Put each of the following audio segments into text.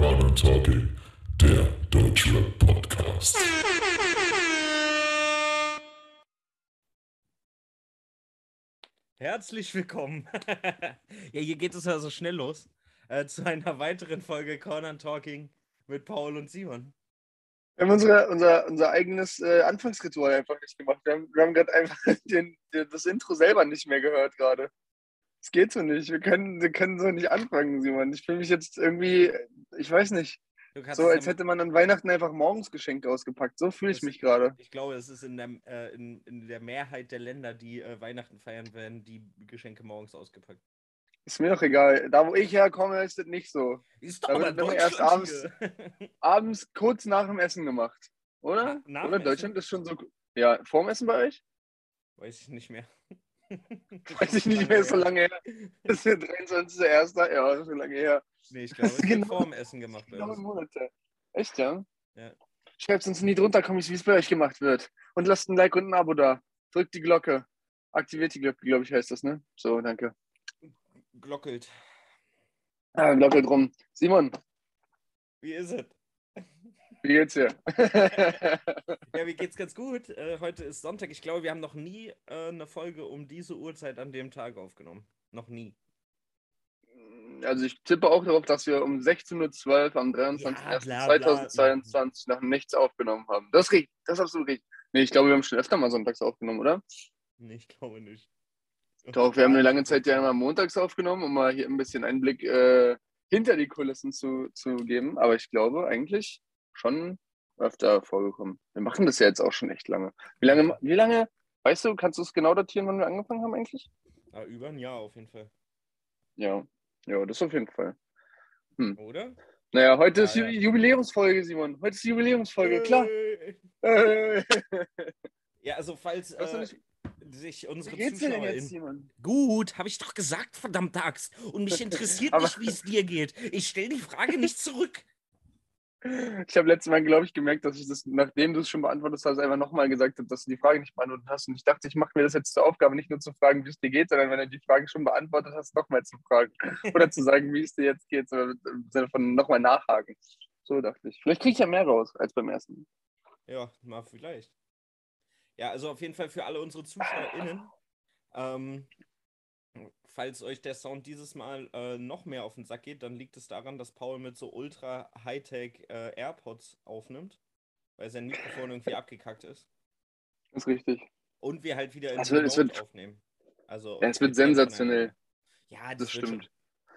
Corner Talking, der Deutschrap Podcast. Herzlich willkommen. ja, hier geht es ja so schnell los. Äh, zu einer weiteren Folge Corner Talking mit Paul und Simon. Wir haben unsere, unser, unser eigenes äh, Anfangsritual einfach nicht gemacht. Wir haben, haben gerade einfach den, den, das Intro selber nicht mehr gehört gerade. Es geht so nicht. Wir können, wir können so nicht anfangen, Simon. Ich fühle mich jetzt irgendwie, ich weiß nicht, so als hätte man an Weihnachten einfach morgens Geschenke ausgepackt. So fühle ich mich gerade. Ich glaube, es ist in der, äh, in, in der Mehrheit der Länder, die äh, Weihnachten feiern, werden die Geschenke morgens ausgepackt. Ist mir doch egal. Da, wo ich herkomme, ist das nicht so. Ist Da doch wird aber immer erst abends-. Abends kurz nach dem Essen gemacht. Oder? Na- Oder? Deutschland Essen? ist schon so. Ja, vorm Essen bei euch? Weiß ich nicht mehr. Weiß ich nicht mehr, ist so lange her. Das ist der 23.01. Ja, das ist so lange her. Nee, ich glaube, es wird Genau. vor dem Essen gemacht. uns. Monate. Echt, ja? Ja. Schreibt uns nie drunter, komm ich, wie es bei euch gemacht wird. Und lasst ein Like und ein Abo da. Drückt die Glocke. Aktiviert die Glocke, glaube ich, heißt das, ne? So, danke. Glockelt. Ah, Glocke drum. Simon, Wie ist es? Wie geht's dir? Ja, mir geht's ganz gut. Äh, heute ist Sonntag. Ich glaube, wir haben noch nie äh, eine Folge um diese Uhrzeit an dem Tag aufgenommen. Noch nie. also ich tippe auch darauf, dass wir um 16.12 Uhr am Ja, bla, bla. 23.01.2022 nach nichts aufgenommen haben. Das ist richtig, das ist absolut richtig. Nee, ich glaube, wir haben schon öfter mal sonntags aufgenommen, oder? Nee, ich glaube nicht. Doch, wir haben eine lange Zeit ja immer montags aufgenommen, um mal hier ein bisschen Einblick äh, hinter die Kulissen zu, zu geben. Aber ich glaube eigentlich schon öfter vorgekommen. Wir machen das ja jetzt auch schon echt lange. Wie lange, wie lange, weißt du, kannst du es genau datieren, wann wir angefangen haben eigentlich? Ah, über ein Jahr auf jeden Fall. Ja, ja, das auf jeden Fall. Oder? Naja, heute Ja, ist ja. Ju- Jubiläumsfolge, Simon. Heute ist Jubiläumsfolge, klar. Äh. Äh, Ja, also falls äh, nicht- sich wie unsere geht's dir denn jetzt. Simon? Gut, habe ich doch gesagt, verdammte Axt. Und mich interessiert nicht, wie es dir geht. Ich stelle die Frage nicht zurück. Ich habe letztes Mal, glaube ich, gemerkt, dass ich das, nachdem du es schon beantwortet hast, einfach nochmal gesagt habe, dass du die Frage nicht beantwortet hast. Und ich dachte, ich mache mir das jetzt zur Aufgabe, nicht nur zu fragen, wie es dir geht, sondern wenn du die Frage schon beantwortet hast, nochmal zu fragen. Oder zu sagen, wie es dir jetzt geht, sondern im Sinne von nochmal nachhaken. So dachte ich. Vielleicht kriege ich ja mehr raus als beim ersten. Ja, mal vielleicht. Ja, also auf jeden Fall für alle unsere ZuschauerInnen. Ähm, falls euch der Sound dieses Mal äh, noch mehr auf den Sack geht, dann liegt es daran, dass Paul mit so ultra Hightech äh, AirPods aufnimmt, weil sein Mikrofon irgendwie abgekackt ist. ist richtig. Und wir halt wieder in wird- es wird- aufnehmen. Also Ja, es wird sensationell. Ja, das, Das stimmt.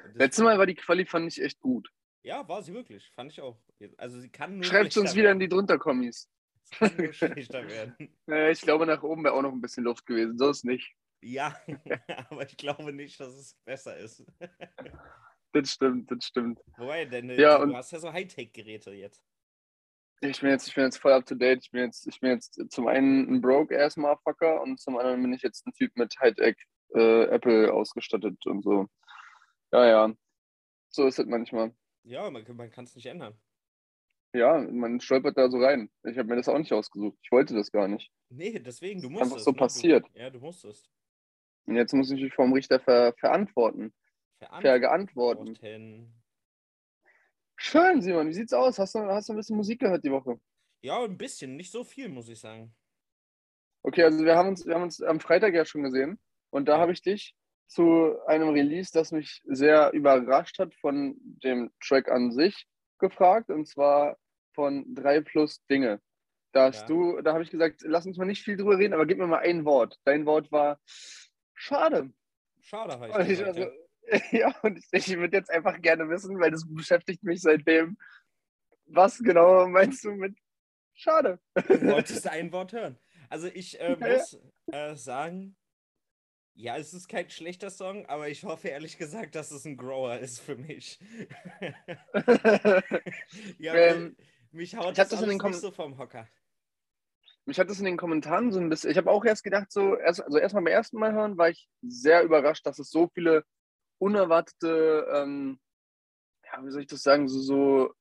Das Letztes Mal war die Quali, fand ich echt gut. Ja, war sie wirklich. Fand ich auch. Also sie kann nur Schreibt uns wieder in die werden. drunter-Kommis. Es kann nur schlechter werden. Ich glaube, nach oben wäre auch noch ein bisschen Luft gewesen. So ist nicht. Ja, aber ich glaube nicht, dass es besser ist. Das stimmt, das stimmt. Wobei, denn äh, Ja, du und- hast ja so Hightech-Geräte jetzt. Ich bin jetzt, ich bin jetzt voll up to date. Ich bin jetzt, ich bin jetzt zum einen ein broke ass Motherfucker und zum anderen bin ich jetzt ein Typ mit Hightech äh, Apple ausgestattet und so. Ja, ja. So ist es manchmal. Ja, man, man kann es nicht ändern. Ja, man stolpert da so rein. Ich habe mir das auch nicht ausgesucht. Ich wollte das gar nicht. Nee, deswegen, du Ist musst einfach es. so ne? passiert. Du, ja, du musstest. Und jetzt muss ich mich vom Richter ver verantworten. Vergeantworten. Verantworten. Schön, Simon. Wie sieht's aus? Hast du, hast du ein bisschen Musik gehört die Woche? Ja, ein bisschen, nicht so viel, muss ich sagen. Okay, also wir haben uns, wir haben uns am Freitag ja schon gesehen und da habe ich dich zu einem Release, das mich sehr überrascht hat von dem Track an sich gefragt und zwar von 3 plus Dinge. Da hast Ja. du, da habe ich gesagt, lass uns mal nicht viel drüber reden, aber gib mir mal ein Wort. Dein Wort war schade. Schade, Und ich also, ja. und ich, ich würde jetzt einfach gerne wissen, weil das beschäftigt mich seitdem. Was genau meinst du mit schade? Du wolltest ein Wort hören. Also ich äh, muss äh, sagen, Ja, es ist kein schlechter Song, aber ich hoffe ehrlich gesagt, dass es ein Grower ist für mich. ja, Ähm, mich haut ich das, das in den Kom- nicht so vom Hocker. Mich hat das in den Kommentaren so ein bisschen. Ich habe auch erst gedacht, so, erst, also erstmal beim ersten Mal hören, war ich sehr überrascht, dass es so viele unerwartete, ähm, ja, wie soll ich das sagen, so, so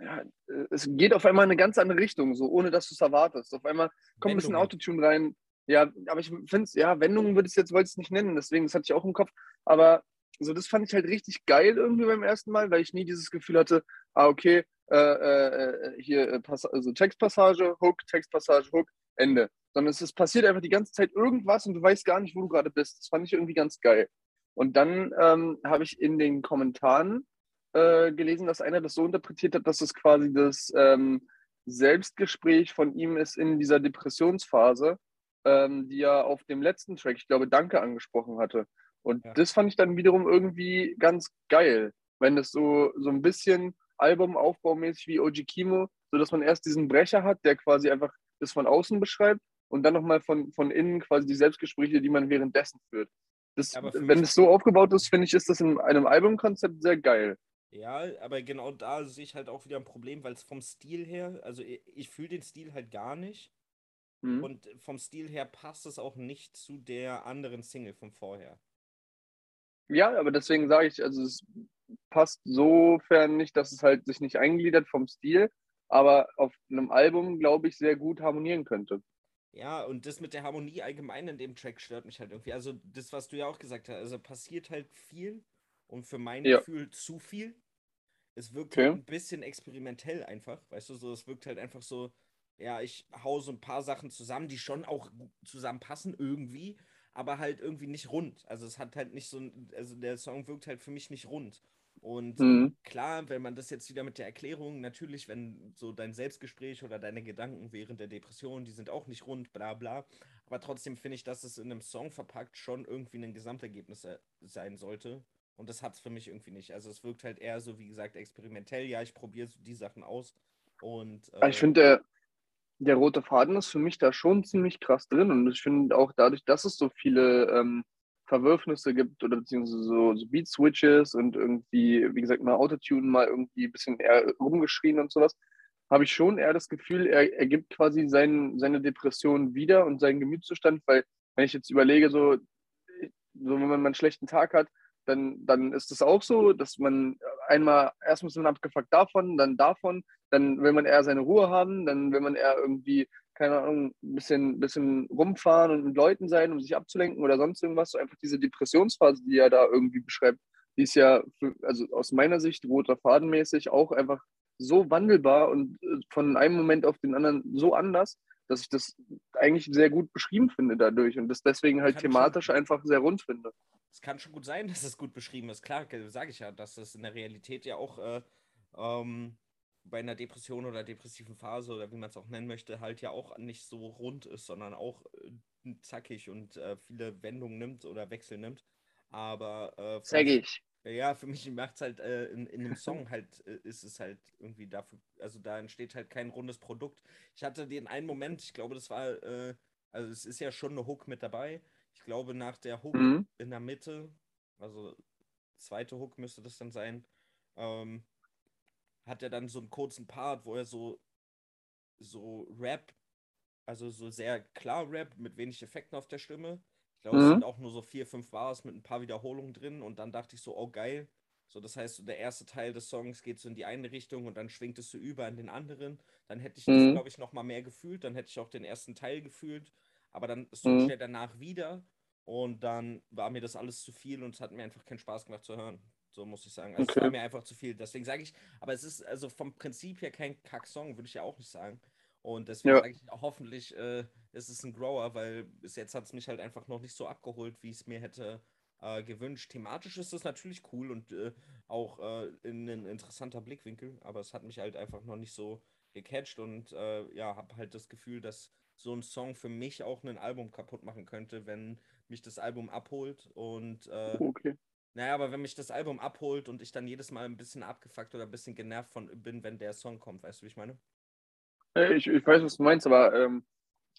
ja, äh, es geht auf einmal in eine ganz andere Richtung, so ohne dass du es erwartest. Auf einmal kommt ein bisschen Wendungen. Autotune rein. Ja, aber ich finde es, ja, Wendungen würde ich jetzt, wollte ich es nicht nennen, deswegen, das hatte ich auch im Kopf. Aber so, das fand ich halt richtig geil irgendwie beim ersten Mal, weil ich nie dieses Gefühl hatte, ah, okay, äh, äh, hier äh, also Textpassage, Hook, Textpassage, Hook, Ende. Sondern es ist passiert einfach die ganze Zeit irgendwas und du weißt gar nicht, wo du gerade bist. Das fand ich irgendwie ganz geil. Und dann ähm, habe ich in den Kommentaren äh, gelesen, dass einer das so interpretiert hat, dass es quasi das ähm, Selbstgespräch von ihm ist in dieser Depressionsphase, ähm, die er auf dem letzten Track, ich glaube, Danke angesprochen hatte. Und Ja. das fand ich dann wiederum irgendwie ganz geil, wenn das so, so ein bisschen Albumaufbaumäßig wie Oji Kimo, sodass man erst diesen Brecher hat, der quasi einfach das von außen beschreibt und dann nochmal von, von innen quasi die Selbstgespräche, die man währenddessen führt. Das, Ja, wenn es so aufgebaut ist, finde ich, ist das in einem Albumkonzept sehr geil. Ja, aber genau da sehe ich halt auch wieder ein Problem, weil es vom Stil her, also ich, ich fühle den Stil halt gar nicht. Mhm. Und vom Stil her passt es auch nicht zu der anderen Single von vorher. Ja, aber deswegen sage ich, also es passt sofern nicht, dass es halt sich nicht eingliedert vom Stil, aber auf einem Album, glaube ich, sehr gut harmonieren könnte. Ja, und das mit der Harmonie allgemein in dem Track stört mich halt irgendwie. Also das, was du ja auch gesagt hast, also passiert halt viel und für mein Ja. Gefühl zu viel. Es wirkt Okay. halt ein bisschen experimentell einfach, weißt du, so, es wirkt halt einfach so, ja, ich hau so ein paar Sachen zusammen, die schon auch zusammenpassen irgendwie, aber halt irgendwie nicht rund. Also es hat halt nicht so, ein- also der Song wirkt halt für mich nicht rund. Und Mhm. klar, wenn man das jetzt wieder mit der Erklärung, natürlich, wenn so dein Selbstgespräch oder deine Gedanken während der Depression, die sind auch nicht rund, bla bla. Aber trotzdem finde ich, dass es in einem Song verpackt schon irgendwie ein Gesamtergebnis äh, sein sollte. Und das hat es für mich irgendwie nicht. Also es wirkt halt eher so, wie gesagt, experimentell. Ja, ich probiere so die Sachen aus. Und äh, ich finde, der, der rote Faden ist für mich da schon ziemlich krass drin. Und ich finde auch dadurch, dass es so viele ähm, Verwürfnisse gibt oder beziehungsweise so, so Beat-Switches und irgendwie, wie gesagt, mal Autotune, mal irgendwie ein bisschen eher rumgeschrien und sowas, habe ich schon eher das Gefühl, er, er gibt quasi sein, seine Depression wieder und seinen Gemütszustand, weil wenn ich jetzt überlege, so, so wenn man mal einen schlechten Tag hat, dann, dann ist es auch so, dass man einmal erstmal ist man abgefuckt davon, dann davon, dann will man eher seine Ruhe haben, dann will man eher irgendwie, keine Ahnung, ein bisschen, bisschen rumfahren und mit Leuten sein, um sich abzulenken oder sonst irgendwas. So einfach diese Depressionsphase, die er da irgendwie beschreibt, die ist ja, für, also aus meiner Sicht, roter Fadenmäßig, auch einfach so wandelbar und äh, von einem Moment auf den anderen so anders, dass ich das eigentlich sehr gut beschrieben finde dadurch und das deswegen halt Kann thematisch einfach sehr rund finde. Es kann schon gut sein, dass es gut beschrieben ist. Klar, sage ich ja, dass das in der Realität ja auch äh, ähm, bei einer Depression oder depressiven Phase oder wie man es auch nennen möchte, halt ja auch nicht so rund ist, sondern auch äh, zackig und äh, viele Wendungen nimmt oder Wechsel nimmt. Aber äh, ich. Ja, für mich macht es halt äh, in, in einem Song halt, äh, ist es halt irgendwie dafür, also da entsteht halt kein rundes Produkt. Ich hatte den einen Moment, ich glaube, das war, äh, also es ist ja schon eine Hook mit dabei. Ich glaube, nach der Hook Mhm. in der Mitte, also zweite Hook müsste das dann sein, ähm, hat er dann so einen kurzen Part, wo er so, so Rap, also so sehr klar Rap mit wenig Effekten auf der Stimme. Ich glaube, es Mhm. sind auch nur so vier, fünf Bars mit ein paar Wiederholungen drin und dann dachte ich so, oh geil. So, das heißt, so der erste Teil des Songs geht so in die eine Richtung und dann schwingt es so über in den anderen. Dann hätte ich das, Mhm. glaube ich, noch mal mehr gefühlt. Dann hätte ich auch den ersten Teil gefühlt. Aber dann switcht Mhm. er danach wieder und dann war mir das alles zu viel und es hat mir einfach keinen Spaß gemacht zu hören. So muss ich sagen. Also es Okay. war mir einfach zu viel. Deswegen sage ich, aber es ist also vom Prinzip her kein Kack-Song, würde ich ja auch nicht sagen. Und deswegen Ja. sage ich, hoffentlich äh, ist es ein Grower, weil bis jetzt hat es mich halt einfach noch nicht so abgeholt, wie ich es mir hätte äh, gewünscht. Thematisch ist es natürlich cool und äh, auch äh, in ein interessanter Blickwinkel, aber es hat mich halt einfach noch nicht so gecatcht und äh, ja, habe halt das Gefühl, dass so ein Song für mich auch ein Album kaputt machen könnte, wenn mich das Album abholt und äh, Okay. naja, aber wenn mich das Album abholt und ich dann jedes Mal ein bisschen abgefuckt oder ein bisschen genervt von bin, wenn der Song kommt, weißt du, wie ich meine? Äh, Ich, ich weiß, was du meinst, aber ähm,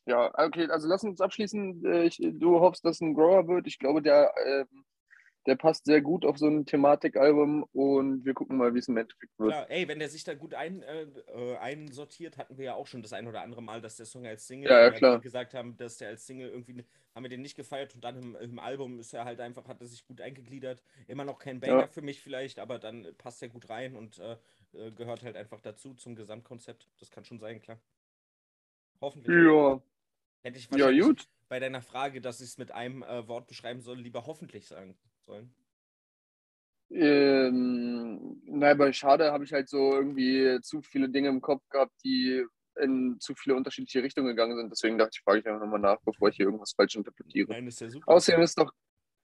Ja, okay, also lass uns abschließen. Äh, Ich, du hoffst, dass ein Grower wird. Ich glaube, der, ähm, der passt sehr gut auf so ein Thematikalbum und wir gucken mal, wie es im Endeffekt wird. Klar, ey, wenn der sich da gut ein, äh, äh, einsortiert, hatten wir ja auch schon das ein oder andere Mal, dass der Song als Single, Ja, ja, klar. gesagt haben, dass der als Single irgendwie, haben wir den nicht gefeiert und dann im, im Album ist er halt einfach, hat er sich gut eingegliedert. Immer noch kein Banger Ja. für mich vielleicht, aber dann passt er gut rein und äh, äh, gehört halt einfach dazu zum Gesamtkonzept. Das kann schon sein, klar. Hoffentlich. Ja, Hätte ich ja, wahrscheinlich gut. bei deiner Frage, dass ich es mit einem äh, Wort beschreiben soll, lieber hoffentlich sagen sollen. Ähm, nein, bei Schade habe ich halt so irgendwie zu viele Dinge im Kopf gehabt, die in zu viele unterschiedliche Richtungen gegangen sind. Deswegen dachte ich, frage ich einfach nochmal nach, bevor ich hier irgendwas falsch interpretiere. Nein, ist ja super. Außerdem ist doch,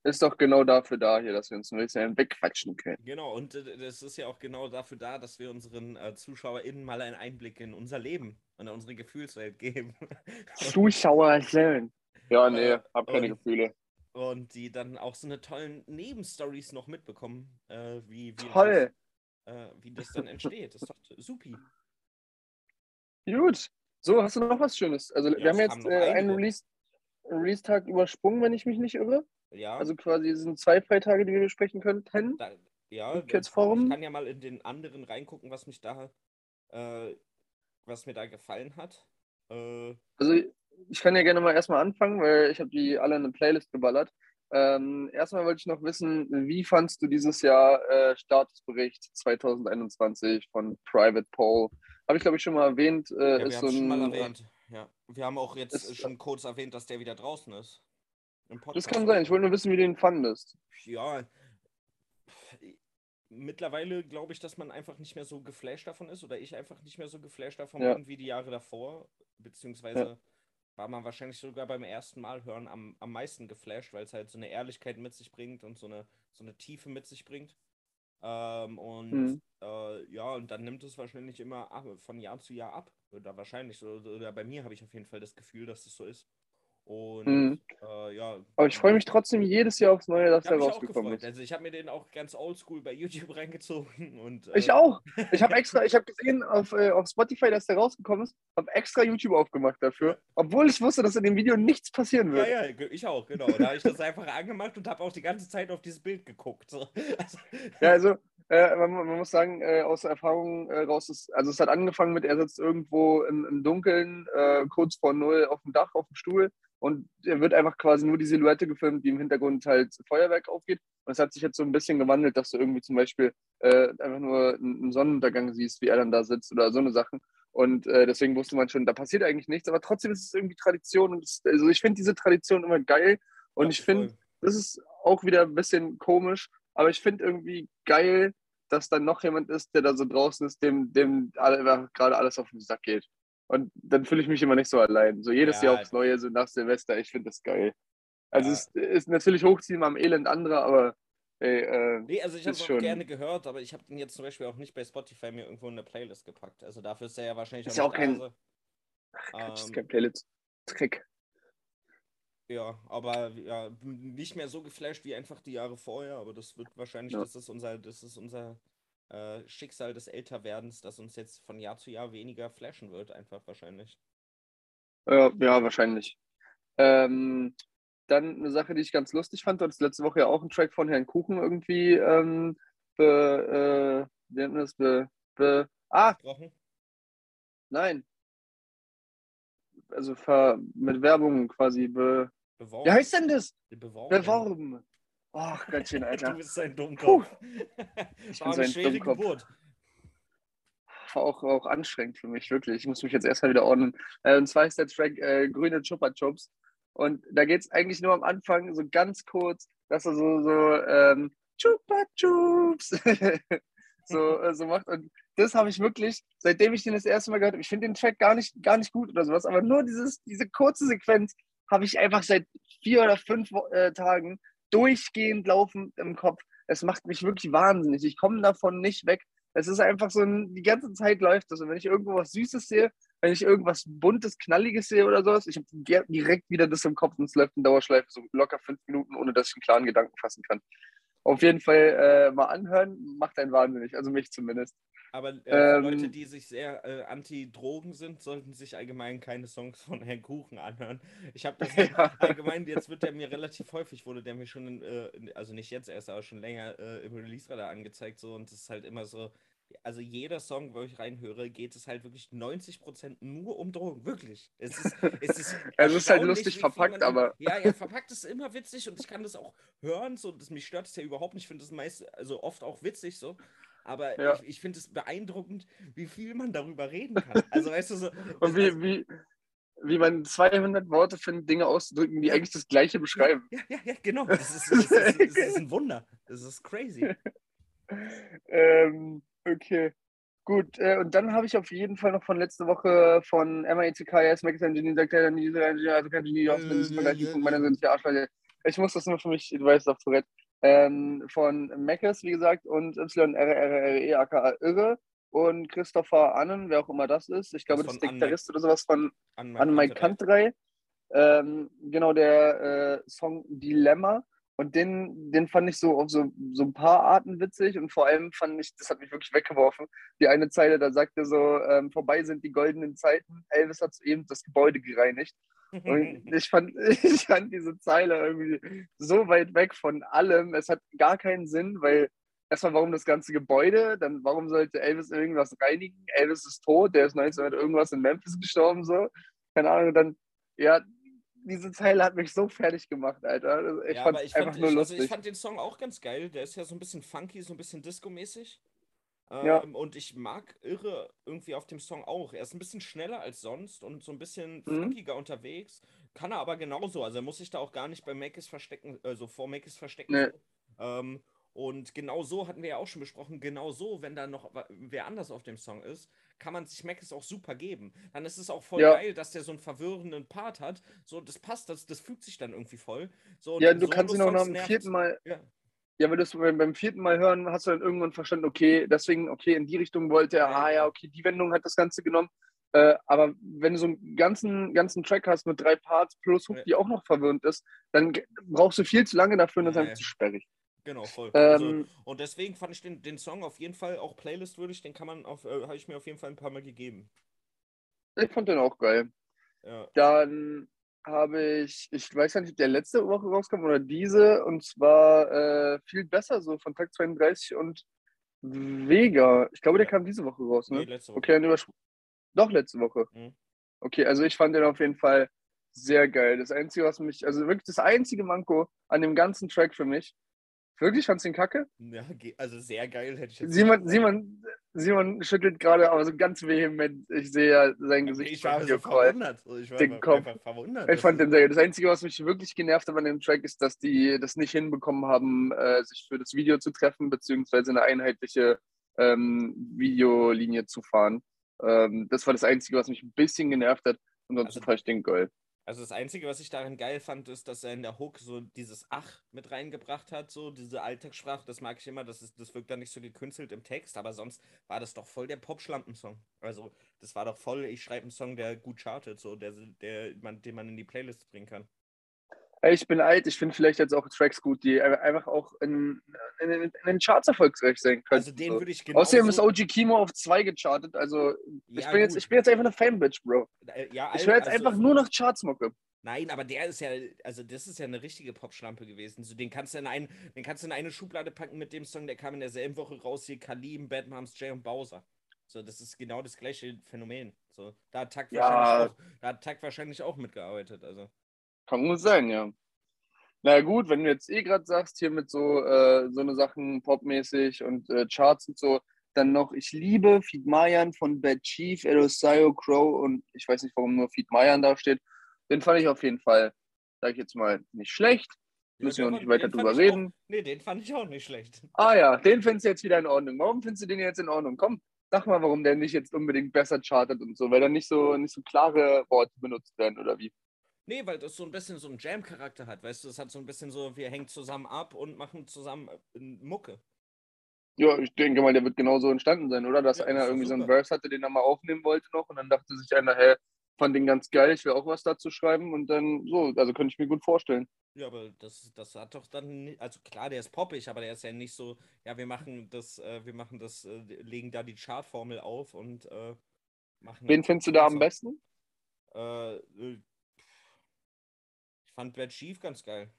ist doch genau dafür da hier, dass wir uns ein bisschen wegquatschen können. Genau, und äh, das ist ja auch genau dafür da, dass wir unseren äh, ZuschauerInnen mal einen Einblick in unser Leben und in unsere Gefühlswelt geben. Zuschauer sein. Ja, nee, Äh, hab keine und- Gefühle. Und die dann auch so eine tollen Nebenstories noch mitbekommen, äh, wie, wie, Toll. Das, äh, wie das dann entsteht. Das ist doch supi. Gut. So, hast du noch was Schönes? Also, Ja, wir haben jetzt haben äh, einen. Release, Release-Tag übersprungen, wenn ich mich nicht irre. Ja, Also quasi sind zwei Freitage, die wir besprechen könnten. da, ja ich kann ja mal in den anderen reingucken, was mich da, äh, was mir da gefallen hat. Äh, Also ich kann ja gerne mal erstmal anfangen, weil ich habe die alle in eine Playlist geballert. Ähm, erstmal wollte ich noch wissen, wie fandst du dieses Jahr äh, Statusbericht 2021 von Private Poll? Habe ich glaube ich schon mal erwähnt. Äh, ja, wir ist haben so schon mal ein, erwähnt. Ja. Wir haben auch jetzt Ist- schon kurz erwähnt, dass der wieder draußen ist. Das kann sein. Ich wollte nur wissen, wie du ihn fandest. Ja, mittlerweile glaube ich, dass man einfach nicht mehr so geflasht davon ist oder ich einfach nicht mehr so geflasht davon Ja. bin wie die Jahre davor. Beziehungsweise war man wahrscheinlich sogar beim ersten Mal hören am, am meisten geflasht, weil es halt so eine Ehrlichkeit mit sich bringt und so eine, so eine Tiefe mit sich bringt. Ähm, und Mhm. äh, ja, und dann nimmt es wahrscheinlich immer ab, von Jahr zu Jahr ab. Oder wahrscheinlich, so- oder bei mir habe ich auf jeden Fall das Gefühl, dass es so ist. Und Mhm. äh, ja. Aber ich freue mich trotzdem jedes Jahr aufs Neue, dass Ich er auch rausgekommen ist. Also ich habe mir den auch ganz oldschool bei YouTube reingezogen und Ich äh, auch. Ich habe extra, ich habe gesehen auf, äh, auf Spotify, dass der rausgekommen ist, habe extra YouTube aufgemacht dafür, obwohl ich wusste, dass in dem Video nichts passieren Ja, wird. ja, ge- ich auch, genau. Da habe ich das einfach angemacht und habe auch die ganze Zeit auf dieses Bild geguckt. So. Also, Ja, also äh, man, man muss sagen, äh, aus der Erfahrung äh, raus, ist, also es hat angefangen mit, er sitzt irgendwo im, im Dunkeln, kurz vor Null auf dem Dach, auf dem Stuhl und er wird einfach quasi nur die Silhouette gefilmt, die im Hintergrund halt Feuerwerk aufgeht. Und es hat sich jetzt so ein bisschen gewandelt, dass du irgendwie zum Beispiel äh, einfach nur einen Sonnenuntergang siehst, wie er dann da sitzt oder so eine Sachen. Und äh, deswegen wusste man schon, da passiert eigentlich nichts, aber trotzdem ist es irgendwie Tradition. Und es, also ich finde diese Tradition immer geil. Und ja, ich finde, das ist auch wieder ein bisschen komisch, aber ich finde irgendwie geil, dass dann noch jemand ist, der da so draußen ist, dem, dem alle, gerade alles auf den Sack geht. Und dann fühle ich mich immer nicht so allein. So jedes Ja. Jahr aufs Neue, so nach Silvester, ich finde das geil. Also Ja. es ist natürlich hochziehen am Elend anderer, aber ey, äh, Nee, also ich habe ist es schon- gerne gehört, aber ich habe den jetzt zum Beispiel auch nicht bei Spotify mir irgendwo in eine Playlist gepackt. Also dafür ist er ja wahrscheinlich Ist auch auch kein- da. so. Quatsch, das ist Ähm, kein Playlist-Trick. Ja, aber ja, nicht mehr so geflasht wie einfach die Jahre vorher, aber das wird wahrscheinlich, Ja. das ist unser, das ist unser äh, Schicksal des Älterwerdens, dass uns jetzt von Jahr zu Jahr weniger flashen wird, einfach wahrscheinlich. Ja, ja, wahrscheinlich. Ähm, dann eine Sache, die ich ganz lustig fand, du hattest letzte Woche ja auch einen Track von Herrn Kuchen irgendwie ähm, be, äh, wie nennt man das? Be, be, ah, Gesprochen? nein. Also ver, mit Werbung quasi be, Beworben. wie heißt denn das? Beworben. Beworben. Ach Gottchen, Du Alter. bist ein. Dummkopf. Ich War bin eine so ein schwere Dummkopf. Geburt. War auch, auch anstrengend für mich, wirklich. Ich muss mich jetzt erstmal wieder ordnen. Äh, und zwar ist der Track äh, Grüne Chupa Chups. Und da geht es eigentlich nur am Anfang so ganz kurz, dass er so, so ähm, Chupa Chups so, äh, so macht. Und das habe ich wirklich, seitdem ich den das erste Mal gehört habe, ich finde den Track gar nicht, gar nicht gut oder sowas, aber nur dieses, diese kurze Sequenz habe ich einfach seit vier oder fünf äh, Tagen durchgehend laufend im Kopf. Es macht mich wirklich wahnsinnig. Ich komme davon nicht weg. Es ist einfach so ein, die ganze Zeit läuft das. Und wenn ich irgendwo was Süßes sehe, wenn ich irgendwas Buntes, Knalliges sehe oder sowas, ich habe direkt wieder das im Kopf und es läuft in Dauerschleife so locker fünf Minuten, ohne dass ich einen klaren Gedanken fassen kann. Auf jeden Fall äh, mal anhören, macht einen wahnsinnig, also mich zumindest. Aber äh, Ähm, Leute, die sich sehr äh, anti-Drogen sind, sollten sich allgemein keine Songs von Herrn Kuchen anhören. Ich habe das Ja. allgemein, jetzt wird der mir relativ häufig, wurde der mir schon, in, äh, also nicht jetzt erst, aber schon länger äh, im Release-Radar angezeigt so und es ist halt immer so, also jeder Song, wo ich reinhöre, geht es halt wirklich 90% nur um Drogen, wirklich. Es ist, es ist, Also es ist halt lustig verpackt, man- aber- Ja, ja, verpackt ist immer witzig und ich kann das auch hören, so, das, mich stört es ja überhaupt nicht, ich finde das meist, also oft auch witzig so. Aber Ja. ich, ich finde es beeindruckend, wie viel man darüber reden kann. Also weißt du so. Und wie, wie, wie man 200 Worte findet, Dinge auszudrücken, die eigentlich das Gleiche beschreiben. Ja, ja, ja, genau. Das ist, das, ist, das, ist, das ist ein Wunder. Das ist crazy. Ähm, okay. Gut, äh, und dann habe ich auf jeden Fall noch von letzter Woche von MITKS, Max Engineer, sagt er, also kein Genie, aus dem ist mein Punkt meiner sind Arschleute. Ich muss das nur für mich, du weißt doch, Tourette. Ähm, von Meckes, wie gesagt, und YRRRE, aka Irre, und Christopher Annen, wer auch immer das ist. Ich glaube, Das ist der Anne- Gitarrist oder sowas von An an Mike Kantrei. Ähm, genau, der äh, Song Dilemma. Und den, den fand ich so auf so, so ein paar Arten witzig und vor allem fand ich, das hat mich wirklich weggeworfen. Die eine Zeile, da sagte so, ähm, vorbei sind die goldenen Zeiten, Elvis hat soeben das Gebäude gereinigt. Und ich fand, ich fand diese Zeile irgendwie so weit weg von allem. Es hat gar keinen Sinn, weil erstmal, warum das ganze Gebäude? Dann, warum sollte Elvis irgendwas reinigen? Elvis ist tot, der ist 1900 irgendwas in Memphis gestorben, so. Keine Ahnung, dann, ja, diese Zeile hat mich so fertig gemacht, Alter. Also Ich ja, fand ich einfach fand, nur ich, lustig. also ich fand den Song auch ganz geil. Der ist ja so ein bisschen funky, so ein bisschen Disco-mäßig. Ähm, Ja. Und ich mag Irre irgendwie auf dem Song auch. Er ist ein bisschen schneller als sonst und so ein bisschen Mhm. funkiger unterwegs. Kann er aber genauso. Also er muss sich da auch gar nicht bei Makis verstecken, also vor Makis verstecken. Nee. Ähm, und genau so hatten wir ja auch schon besprochen, genau so, wenn da noch wer anders auf dem Song ist, kann man sich Makis auch super geben. Dann ist es auch voll Ja. geil, dass der so einen verwirrenden Part hat. So, das passt, das, das fügt sich dann irgendwie voll. So, ja, du kannst ihn auch dem nervt's. vierten Mal, Ja. ja, wenn du es beim vierten Mal hören, hast du dann irgendwann verstanden, okay, deswegen, okay, in die Richtung wollte er, Ja, ah ja, genau. okay, die Wendung hat das Ganze genommen. Äh, aber wenn du so einen ganzen, ganzen Track hast mit drei Parts plus Hook, die auch noch verwirrend ist, dann brauchst du viel zu lange dafür und das ist einfach zu sperrig. Genau, voll. also, Ähm, und deswegen fand ich den, den Song auf jeden Fall auch Playlist-würdig, den kann man auf, äh, habe ich mir auf jeden Fall ein paar Mal gegeben. ich fand den auch geil. Ja. Dann habe ich, ich weiß ja nicht, ob der letzte Woche rauskam oder diese, und zwar äh, viel besser, so von Tag 32 und Vega. Ich glaube, der Ja. kam diese Woche raus, ne? Nee, letzte Woche. Okay, dann überspr- Doch, letzte Woche. Mhm. Okay, also ich fand den auf jeden Fall sehr geil. Das Einzige, was mich, also wirklich das einzige Manko an dem ganzen Track für mich, wirklich fandst du den kacke? Ja, also sehr geil hätte ich jetzt Simon, Simon, Simon schüttelt gerade, aber so ganz vehement. Ich sehe ja sein. Gesicht. Ich war so verwundert. Ich war Den einfach, Kopf. verwundert. Ich fand den sehr gut. Das Einzige, was mich wirklich genervt hat an dem Track, ist, dass die das nicht hinbekommen haben, äh, sich für das Video zu treffen, beziehungsweise eine einheitliche ähm, Videolinie zu fahren. Ähm, das war das Einzige, was mich ein bisschen genervt hat. Ansonsten Also- fand ich den geil. Also das Einzige, was ich darin geil fand, ist, dass er in der Hook so dieses Ach mit reingebracht hat, so diese Alltagssprache, das mag ich immer, das, ist, das wirkt dann nicht so gekünstelt im Text, aber sonst war das doch voll der Pop-Schlampen-Song. Also das war doch voll, ich schreibe einen Song, der gut chartet, so der, der man, den man in die Playlist bringen kann. Ich bin alt, ich finde vielleicht jetzt auch Tracks gut, die einfach auch in, in, in, den Charts erfolgreich sein können. Also den würde ich genau Außerdem ist OG Kimo auf 2 gechartet, also ich, Ja, bin jetzt, ich bin jetzt einfach eine Fanbitch, Bro. Äh, ja, Ich höre jetzt also- einfach nur noch Chartsmucke. Nein, aber der ist ja, also das ist ja eine richtige Popschlampe gewesen. So, den kannst du in einen, den kannst du in eine Schublade packen mit dem Song, der kam in derselben Woche raus wie Kalim, Bad Moms, Jay und Bowser. So, das ist genau das gleiche Phänomen. So, da hat Takt Ja. wahrscheinlich auch, da hat Takt wahrscheinlich auch mitgearbeitet. Also. Kann gut sein, ja. Na gut, wenn du jetzt eh gerade sagst, hier mit so, äh, so eine Sachen popmäßig und äh, Charts und so, dann noch, ich liebe Feed Mayan von Bad Chief, Edosayo, Crow und ich weiß nicht, warum nur Feed Mayan da steht. Den fand ich auf jeden Fall, sag ich jetzt mal, nicht schlecht. Müssen wir Ja, auch den nicht weiter drüber reden. Auch, nee, den fand ich auch nicht schlecht. Ah ja, den findest du jetzt wieder in Ordnung. Warum findest du den jetzt in Ordnung? Komm, sag mal, warum der nicht jetzt unbedingt besser chartet und so, weil da nicht so, nicht so klare Worte benutzt werden oder wie? Nee, weil das so ein bisschen so einen Jam-Charakter hat, weißt du, es hat so ein bisschen so, wir hängen zusammen ab und machen zusammen äh, Mucke. Ja, ich denke mal, der wird genauso entstanden sein, oder? Dass Ja, einer doch irgendwie so einen super. Verse hatte, den er mal aufnehmen wollte noch und dann dachte sich einer, hä, fand den ganz geil, ich will auch was dazu schreiben und dann so, also könnte ich mir gut vorstellen. Ja, aber das, das hat doch dann, also klar, der ist poppig, aber der ist ja nicht so, ja, wir machen das, äh, wir machen das, äh, legen da die Chartformel auf und äh, machen. Wen findest du da am besten? Äh, äh, fand Bad Chief ganz geil.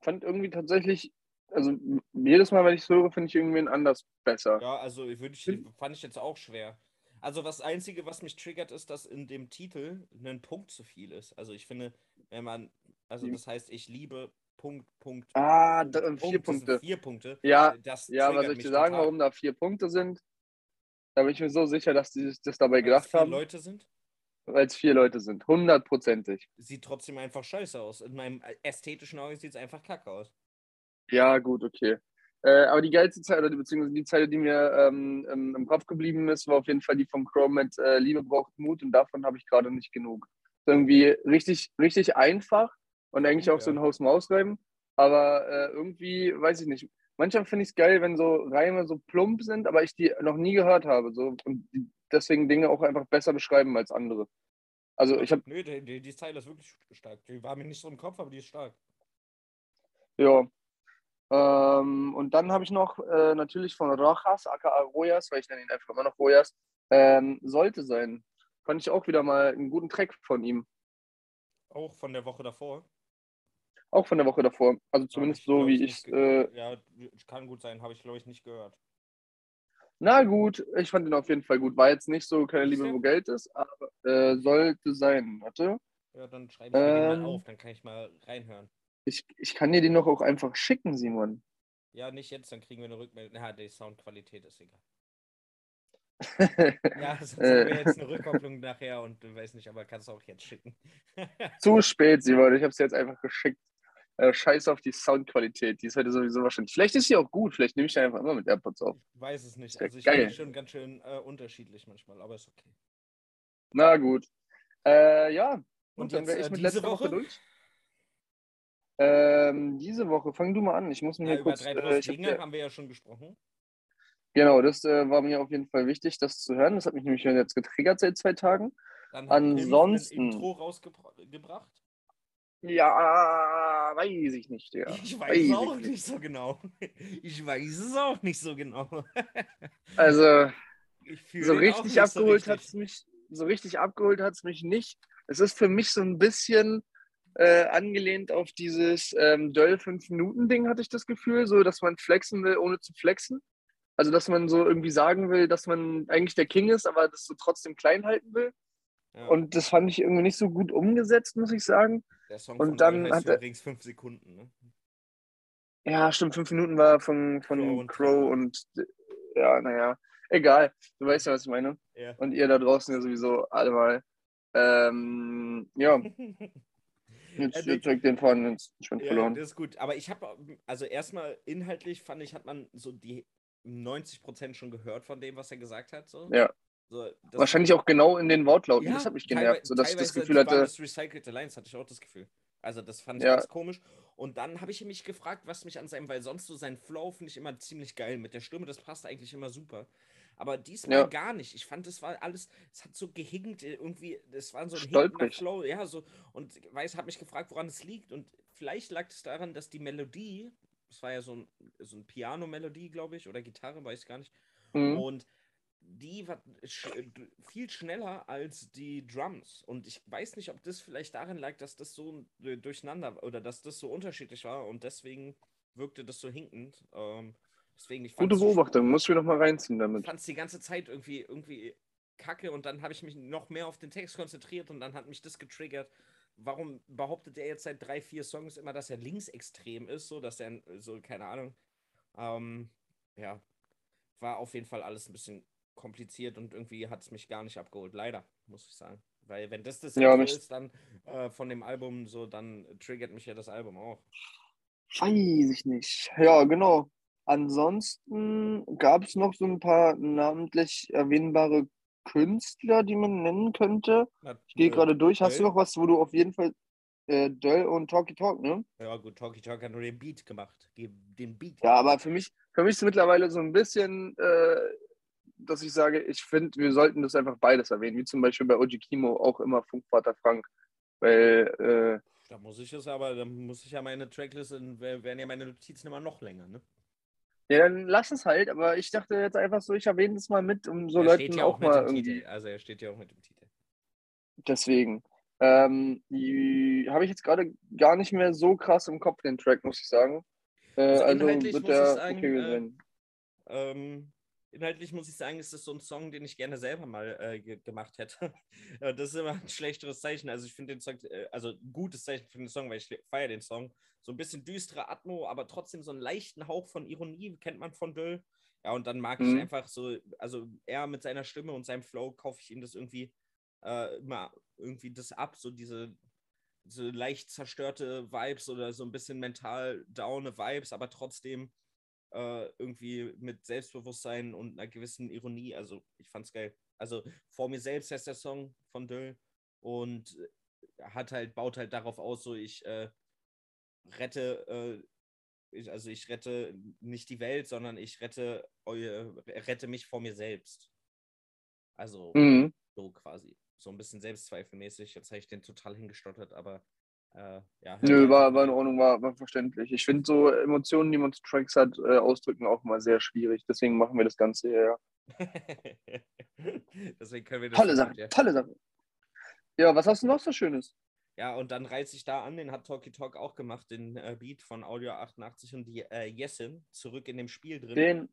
Fand irgendwie tatsächlich, also jedes Mal, wenn ich es höre, finde ich irgendwen anders besser. Ja, also ich würde ich, fand ich jetzt auch schwer. Also das Einzige, was mich triggert, ist, dass in dem Titel ein Punkt zu viel ist. Also ich finde, wenn man, also das heißt, ich liebe Punkt, Punkt, Ah, Punkt, da, Punkt, vier Punkte. Vier Punkte. Ja, Das ja, was soll ich dir sagen, total. warum da vier Punkte sind? Da bin ich mir so sicher, dass die sich das dabei Weil gedacht haben, Leute sind. Weil es vier Leute sind. Hundertprozentig. Sieht trotzdem einfach scheiße aus. In meinem ästhetischen Auge sieht es einfach kacke aus. Ja, gut, okay. Äh, aber die geilste Zeit, oder beziehungsweise die Zeile, die mir ähm, im, Kopf geblieben ist, war auf jeden Fall die von Crow mit äh, Liebe braucht Mut und davon habe ich gerade nicht genug. Irgendwie richtig, richtig einfach und eigentlich auch so ein Haus-Maus-Reiben, aber äh, irgendwie, weiß ich nicht. Manchmal finde ich es geil, wenn so Reime so plump sind, aber ich die noch nie gehört habe so, und die deswegen Dinge auch einfach besser beschreiben als andere. Also ich habe, Nö, die, die, die Zeile ist wirklich stark. Die war mir nicht so im Kopf, aber die ist stark. ja. Ähm, und dann habe ich noch äh, natürlich von Rojas, aka Rojas, weil ich nenne ihn einfach immer noch Rojas, ähm, sollte sein. Fand ich auch wieder mal einen guten Track von ihm. Auch von der Woche davor. Auch von der Woche davor. Also zumindest Hab so, wie ich ge- äh, Ja, kann gut sein, habe ich glaube ich nicht gehört. Na gut, ich fand ihn auf jeden Fall gut. War jetzt nicht so keine Liebe, wo Geld ist, aber äh, sollte sein. Warte. Ja, dann schreibe ich mir den Ähm. mal auf, dann kann ich mal reinhören. Ich, ich kann dir den noch auch einfach schicken, Simon. Ja, nicht jetzt, dann kriegen wir eine Rückmeldung. Ja, die Soundqualität ist egal. Ja, sonst haben wir jetzt eine Rückkopplung nachher und du weißt nicht, aber kannst auch jetzt schicken. Zu spät, Simon. Ich habe es jetzt einfach geschickt. Äh, scheiß auf die Soundqualität. Die ist heute sowieso wahrscheinlich. Vielleicht ist sie auch gut. Vielleicht nehme ich einfach immer mit AirPods auf. Ich weiß es nicht. Also ich geil. finde schon ganz schön äh, unterschiedlich manchmal, aber ist okay. Na gut. Äh, ja. Und Und dann wäre ich äh, mit letzter Woche durch. Ähm, diese Woche, fang du mal an. Ich muss mir Ja, hier über kurz. drei Äh, ich hab, Dinge ja- haben wir ja schon gesprochen. genau, das äh, war mir auf jeden Fall wichtig, das zu hören. Das hat mich nämlich jetzt getriggert seit zwei Tagen. Dann Ansonsten- ein Intro rausgebracht. Ja, weiß ich nicht, Digga. Ich Weiß weiß es ich auch nicht. so genau. Ich weiß es auch nicht so genau. Also, so auch richtig so abgeholt richtig. hat es mich, so richtig abgeholt hat es mich nicht. Es ist für mich so ein bisschen äh, angelehnt auf dieses ähm, Döll 5-Minuten-Ding, hatte ich das Gefühl, so dass man flexen will, ohne zu flexen. Also, dass man so irgendwie sagen will, dass man eigentlich der King ist, aber das so trotzdem klein halten will. Ja, Und das fand ich irgendwie nicht so gut umgesetzt, muss ich sagen. Der Song und von dann hat er- übrigens 5 Sekunden. Ne? Ja, stimmt, fünf Minuten war von, von Crow und Crow und ja, naja, egal. Du weißt ja, was ich meine. Ja. Und ihr da draußen ja sowieso alle mal. Ähm, ja, jetzt, jetzt ich den vorhin ins Schwind Ja, verloren. das ist gut. Aber ich habe, also erstmal inhaltlich fand ich, hat man so die 90% schon gehört von dem, was er gesagt hat. So. Ja. So, das- Wahrscheinlich auch genau in den Wortlauten. Ja, das hat mich genervt, so dass ich das Gefühl hatte, Das recycelte Lines hatte ich auch das Gefühl. Also das fand ich Ja. ganz komisch. Und dann habe ich mich gefragt, was mich an seinem, weil sonst so sein Flow finde ich immer ziemlich geil mit der Stimme, das passt eigentlich immer super. Aber diesmal Ja. gar nicht. Ich fand, es war alles, es hat so gehinkt, äh, irgendwie, das war so ein hinkender Flow, ja, so. Und weiß, habe mich gefragt, woran es liegt. Und vielleicht lag es daran, dass die Melodie, es war ja so ein, so ein Piano-Melodie, glaube ich, oder Gitarre, weiß ich gar nicht. mhm. Und die war sch d- viel schneller als die Drums. Und ich weiß nicht, ob das vielleicht daran lag, dass das so äh, durcheinander oder dass das so unterschiedlich war und deswegen wirkte das so hinkend. Ähm, deswegen, ich gute Beobachtung, muss ich mir noch mal reinziehen damit. fand es die ganze Zeit irgendwie, irgendwie kacke und dann habe ich mich noch mehr auf den Text konzentriert und dann hat mich das getriggert. Warum behauptet er jetzt seit drei, vier Songs immer, dass er linksextrem ist, so dass er so, keine Ahnung. Ähm, ja, war auf jeden Fall alles ein bisschen kompliziert und irgendwie hat es mich gar nicht abgeholt. Leider, muss ich sagen. Weil wenn das das Ja, ist, dann äh, von dem Album so, dann triggert mich ja das Album auch. Weiß ich nicht. Ja, genau. Ansonsten gab es noch so ein paar namentlich erwähnbare Künstler, die man nennen könnte. Na, Ich gehe äh, gerade durch. Hast du Döll? noch was, wo du auf jeden Fall äh, Döll und Talky Talk, ne? Ja, gut, Talkie Talk hat nur den Beat gemacht. Ge- Den Beat. Ja, aber für mich, für mich ist mittlerweile so ein bisschen äh, dass ich sage, ich finde, wir sollten das einfach beides erwähnen, wie zum Beispiel bei Oji Kimo auch immer Funkvater Frank, weil äh, Da muss ich es aber, da muss ich ja meine Tracklist, in- wären ja meine Notizen immer noch länger, ne? ja, dann lass es halt, aber ich dachte jetzt einfach so, ich erwähne das mal mit, um so er Leuten steht ja auch, auch mal irgendwie. Titel. Also er steht ja auch mit dem Titel. Deswegen. Ähm, die habe ich jetzt gerade gar nicht mehr so krass im Kopf, den Track, muss ich sagen. Äh, Also also wird der okay äh, sein. Ähm, inhaltlich muss ich sagen, ist das so ein Song, den ich gerne selber mal äh, ge gemacht hätte. Das ist immer ein schlechteres Zeichen. Also ich finde den Song, äh, also ein gutes Zeichen für den Song, weil ich feiere den Song. So ein bisschen düstere Atmo, aber trotzdem so einen leichten Hauch von Ironie, kennt man von Döll. Ja, und dann mag ich Mhm. einfach so, also er mit seiner Stimme und seinem Flow kaufe ich ihm das irgendwie äh, immer irgendwie das ab, so diese so leicht zerstörte Vibes oder so ein bisschen mental downe Vibes, aber trotzdem äh, irgendwie mit Selbstbewusstsein und einer gewissen Ironie. Also ich fand's geil. Also vor mir selbst heißt der Song von Döll und äh, hat halt, baut halt darauf aus, so ich äh, rette, äh, ich, also ich rette nicht die Welt, sondern ich rette eu, rette mich vor mir selbst. Also Mhm. so quasi. So ein bisschen selbstzweifelmäßig. Jetzt habe ich den total hingestottert, aber äh, ja. Nö, war, war in. Ordnung, war, war verständlich. Ich finde so Emotionen, die man zu Tracks hat, äh, ausdrücken auch mal sehr schwierig. Deswegen machen wir das Ganze hier. Ja. Deswegen können wir das Tolle Sache, gut, ja. tolle Sache. Ja, was hast du noch so Schönes? Ja, und dann reiße ich da an, den hat Talkie Talk auch gemacht, den äh, Beat von Audio 88 und die äh, Jessin zurück in dem Spiel drin. Den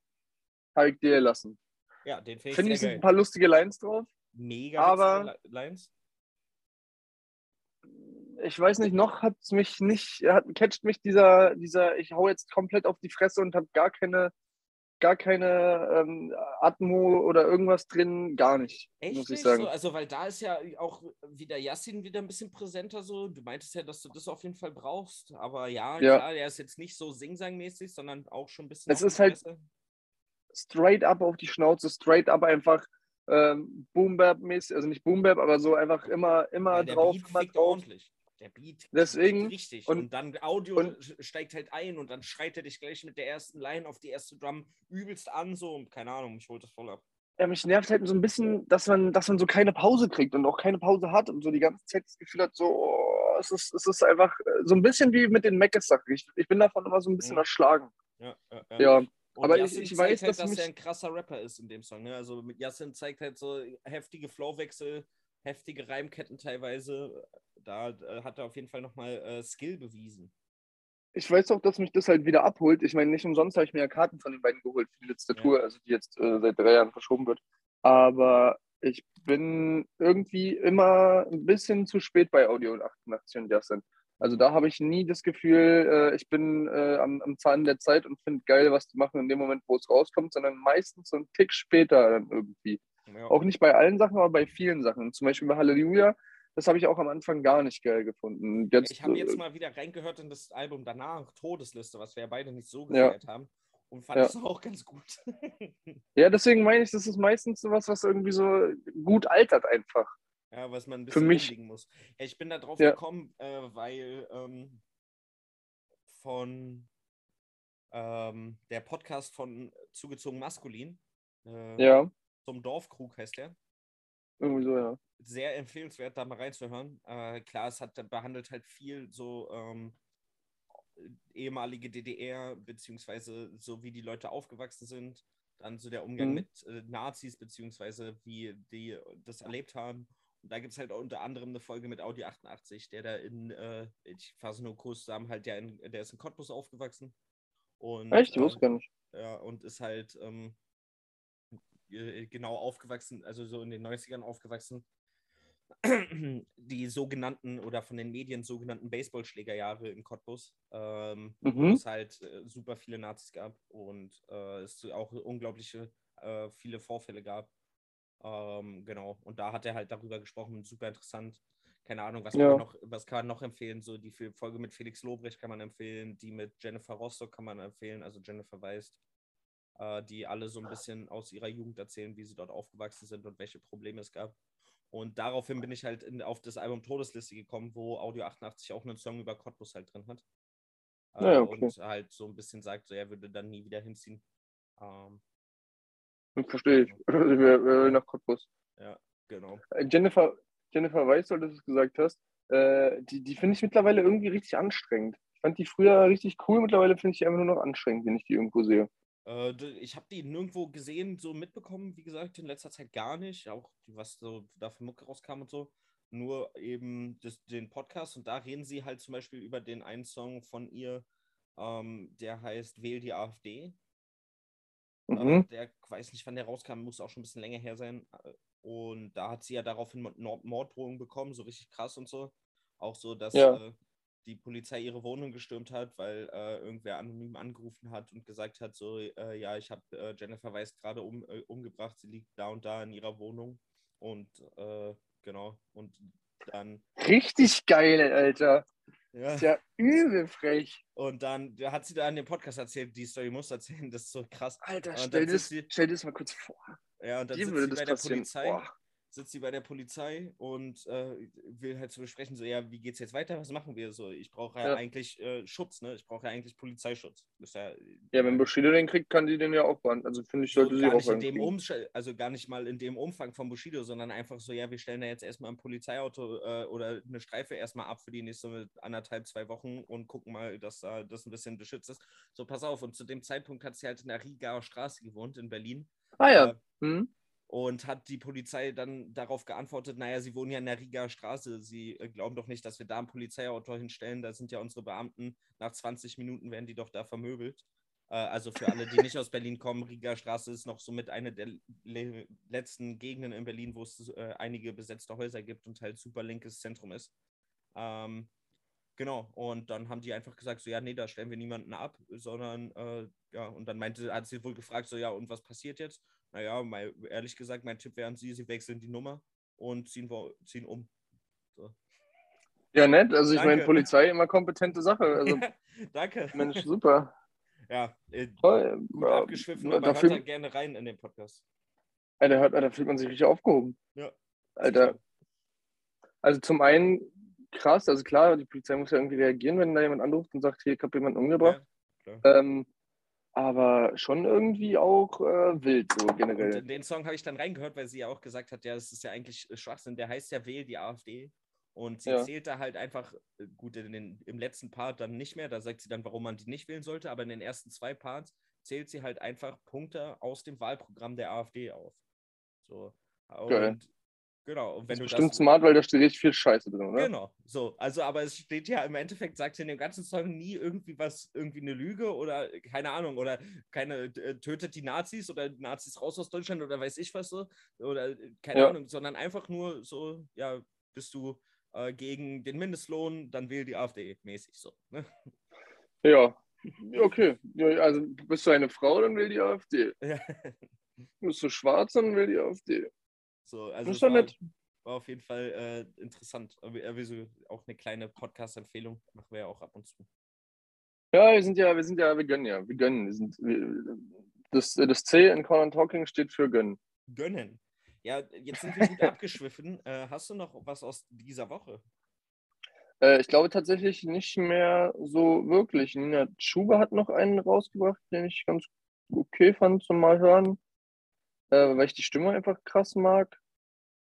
habe ich dir lassen. ja, den finde ich Finde ich ein paar lustige Lines drauf. Mega aber- Lines. Ich weiß nicht, noch hat mich nicht, hat, catcht mich dieser, dieser, ich hau jetzt komplett auf die Fresse und habe gar keine, gar keine ähm, Atmo oder irgendwas drin, gar nicht, Echt muss ich nicht sagen. so? Also, weil da ist ja auch wieder Yassin wieder ein bisschen präsenter so. Du meintest ja, dass du das auf jeden Fall brauchst. Aber ja, Ja. klar, der ist jetzt nicht so Sing-Sang-mäßig, sondern auch schon ein bisschen. Es ist halt- Fresse. Straight up auf die Schnauze, straight up einfach ähm, Boom Bap mäßig, also nicht Boom Bap, aber so einfach immer, immer Ja, drauf, immer drauf. ordentlich. Der Beat Deswegen- richtig. Und, und- dann Audio und- steigt halt ein und dann schreit er dich gleich mit der ersten Line auf die erste Drum übelst an, so und keine Ahnung, mich holt das voll ab. Ja, mich nervt halt so ein bisschen, dass man, dass man so keine Pause kriegt und auch keine Pause hat und so die ganze Zeit das Gefühl hat, so, oh, es, ist, es ist einfach äh, so ein bisschen wie mit den Meckes-Sachen. Ich, ich bin davon immer so ein bisschen Mhm. erschlagen. Ja, ja, ja. Ja, aber ich- ich weiß, halt, dass dass er ein krasser Rapper ist in dem Song. Ne? Also mit Yassin zeigt halt so heftige Flowwechsel, heftige Reimketten teilweise. Da äh, hat er auf jeden Fall nochmal äh, Skill bewiesen. ich weiß auch, dass mich das halt wieder abholt. Ich meine, nicht umsonst habe ich mir ja Karten von den beiden geholt für die letzte Ja. Tour, also die jetzt äh, seit drei Jahren verschoben wird. Aber ich bin irgendwie immer ein bisschen zu spät bei Audio 88 und Justin. Also da habe ich nie das Gefühl, äh, ich bin äh, am, am Zahn der Zeit und finde geil, was die machen in dem Moment, wo es rauskommt, sondern meistens so einen Tick später dann irgendwie. Ja. Auch nicht bei allen Sachen, aber bei vielen Sachen. Zum Beispiel bei Halleluja, das habe ich auch am Anfang gar nicht geil gefunden. Jetzt, Ich habe äh, jetzt mal wieder reingehört in das Album danach, Todesliste, was wir ja beide nicht so Ja. gefeiert haben. Und fand Ja. es auch ganz gut. Ja, deswegen meine ich, das ist meistens sowas, was irgendwie so gut altert einfach. ja, was man ein Für bisschen mich- rumliegen muss. Ja, ich bin da drauf Ja. gekommen, äh, weil ähm, von ähm, der Podcast von Zugezogen Maskulin, äh, Ja, zum Dorfkrug heißt der, irgendwie so, ja. sehr empfehlenswert, da mal reinzuhören. Äh, klar, es hat behandelt halt viel so ähm, ehemalige DDR, beziehungsweise so wie die Leute aufgewachsen sind, dann so der Umgang Mhm. mit äh, Nazis, beziehungsweise wie die das erlebt haben. Und da gibt es halt auch unter anderem eine Folge mit Audi 88, der da in, äh, ich fasse nur kurz zusammen, halt der, in, der ist in Cottbus aufgewachsen. Und, Echt? Ich äh, wusste gar nicht. ja, und ist halt ähm, äh, genau aufgewachsen, also so in den 90ern aufgewachsen. Die sogenannten oder von den Medien sogenannten Baseballschlägerjahre in Cottbus, ähm, wo Mhm. es halt äh, super viele Nazis gab und äh, es auch unglaubliche äh, viele Vorfälle gab. Ähm, genau, und da hat er halt darüber gesprochen, super interessant. Keine Ahnung, was, Ja. kann, man noch, was kann man noch empfehlen? So die Folge mit Felix Lobrecht kann man empfehlen, die mit Jennifer Rostock kann man empfehlen, also Jennifer Weist äh, die alle so ein bisschen aus ihrer Jugend erzählen, wie sie dort aufgewachsen sind und welche Probleme es gab. Und daraufhin bin ich halt in, auf das Album Todesliste gekommen, wo Audio 88 auch einen Song über Cottbus halt drin hat. Äh, Ja, okay. Und halt so ein bisschen sagt, so, er würde dann nie wieder hinziehen. Ähm, Verstehe ich. Wir nach Cottbus. Genau. Äh, Jennifer, Jennifer Weiss, weil du es gesagt hast, äh, die, die finde ich mittlerweile irgendwie richtig anstrengend. Ich fand die früher richtig cool, mittlerweile finde ich die einfach nur noch anstrengend, wenn ich die irgendwo sehe. Äh, ich habe die nirgendwo gesehen, so mitbekommen, wie gesagt, in letzter Zeit gar nicht. Auch was so da für Mucke rauskam und so. Nur eben das, den Podcast und da reden sie halt zum Beispiel über den einen Song von ihr, ähm, der heißt Wähl die AfD. Äh, Mhm. der weiß nicht, wann der rauskam, muss auch schon ein bisschen länger her sein. Äh, Und da hat sie ja daraufhin Mord- Morddrohungen bekommen, so richtig krass und so. Auch so, dass Ja. äh, die Polizei ihre Wohnung gestürmt hat, weil äh, irgendwer anonym angerufen hat und gesagt hat, so, äh, ja, ich habe äh, Jennifer Weiss gerade um, äh, umgebracht, sie liegt da und da in ihrer Wohnung. Und äh, genau, und dann, Richtig geil, Alter. ja, Ist ja übel frech. und dann hat sie da in dem Podcast erzählt, die Story muss erzählen, das ist so krass. Alter, stell das, sie- stell das mal kurz vor. Ja, und dann Dir sitzt sie bei der. Polizei. Boah. Sitzt sie bei der Polizei und äh, will halt zu besprechen, so, ja, wie geht's jetzt weiter? Was machen wir so? Ich brauche ja, Ja. eigentlich äh, Schutz, ne? Ich brauche ja eigentlich Polizeischutz. Ja, Ja, wenn Bushido den kriegt, kann die den ja auch behandeln. Also finde ich, so sollte sie gar auch in dem. Umsch also gar nicht mal in dem Umfang von Bushido, sondern einfach so, ja, wir stellen da jetzt erstmal ein Polizeiauto äh, oder eine Streife erstmal ab für die nächste anderthalb, zwei Wochen und gucken mal, dass da das ein bisschen beschützt ist. So, pass auf, und zu dem Zeitpunkt hat sie halt in der Rigaer Straße gewohnt in Berlin. Ah ja. Hm? Und hat die Polizei dann darauf geantwortet, naja, sie wohnen ja in der Rigaer Straße. Sie äh, glauben doch nicht, dass wir da ein Polizeiauto hinstellen. Da sind ja unsere Beamten. Nach 20 Minuten werden die doch da vermöbelt. Äh, also für alle, die nicht aus Berlin kommen, Rigaer Straße ist noch somit eine der le letzten Gegenden in Berlin, wo es äh, einige besetzte Häuser gibt und halt super linkes Zentrum ist. Ähm, genau, und dann haben die einfach gesagt, so ja, nee, da stellen wir niemanden ab, sondern äh, ja, und dann meinte, hat sie wohl gefragt, so ja, und was passiert jetzt? Naja, mal, ehrlich gesagt, mein Tipp wäre an Sie, Sie wechseln die Nummer und ziehen, ziehen um. Ja, nett. Also ich meine. Polizei immer kompetente Sache. Also Danke. Mensch, super. Ja, äh, Toll. gut Ja, abgeschwiffen, da aber hört da gerne rein in den Podcast. Alter, hört- da fühlt man sich richtig aufgehoben. Ja. Alter, also zum einen krass, also klar, die Polizei muss ja irgendwie reagieren, wenn da jemand anruft und sagt, hier, ich habe jemanden umgebracht. Ja, Ähm, aber schon irgendwie auch äh, wild, so Und generell. in den Song habe ich dann reingehört, weil sie ja auch gesagt hat, ja, das ist ja eigentlich Schwachsinn. Der heißt ja Wähl die AfD. Und sie Ja. zählt da halt einfach, äh, gut, in den, im letzten Part dann nicht mehr, da sagt sie dann, warum man die nicht wählen sollte, aber in den ersten zwei Parts zählt sie halt einfach Punkte aus dem Wahlprogramm der AfD auf. So. Geil. Genau, und wenn Das du bestimmt das. smart, weil da steht richtig viel Scheiße drin, oder? Genau, so. Also, aber es steht ja im Endeffekt, sagt sie in dem ganzen Song nie irgendwie was, irgendwie eine Lüge oder keine Ahnung, oder keine äh, tötet die Nazis oder Nazis raus aus Deutschland oder weiß ich was so. Oder äh, keine Ja. Ahnung, sondern einfach nur so, ja, bist du äh, gegen den Mindestlohn, dann wähl die AfD mäßig so. Ne? Ja. Okay. Also bist du eine Frau, dann will die AfD. Ja. Bist du schwarz, dann will die AfD. So, also Das war, nett. war auf jeden Fall äh, interessant. Aber äh, so auch eine kleine Podcast-Empfehlung machen wir ja auch ab und zu. Ja, wir sind ja, wir sind ja, wir gönnen ja. Wir gönnen. Wir sind, wir, das, das C in Corner Talking steht für gönnen. Gönnen. Ja, jetzt sind wir gut abgeschwiffen. Äh, hast du noch was aus dieser Woche? Äh, ich glaube tatsächlich nicht mehr so wirklich. Nina Schuber hat noch einen rausgebracht, den ich ganz okay fand zum Mal hören, äh, weil ich die Stimme einfach krass mag.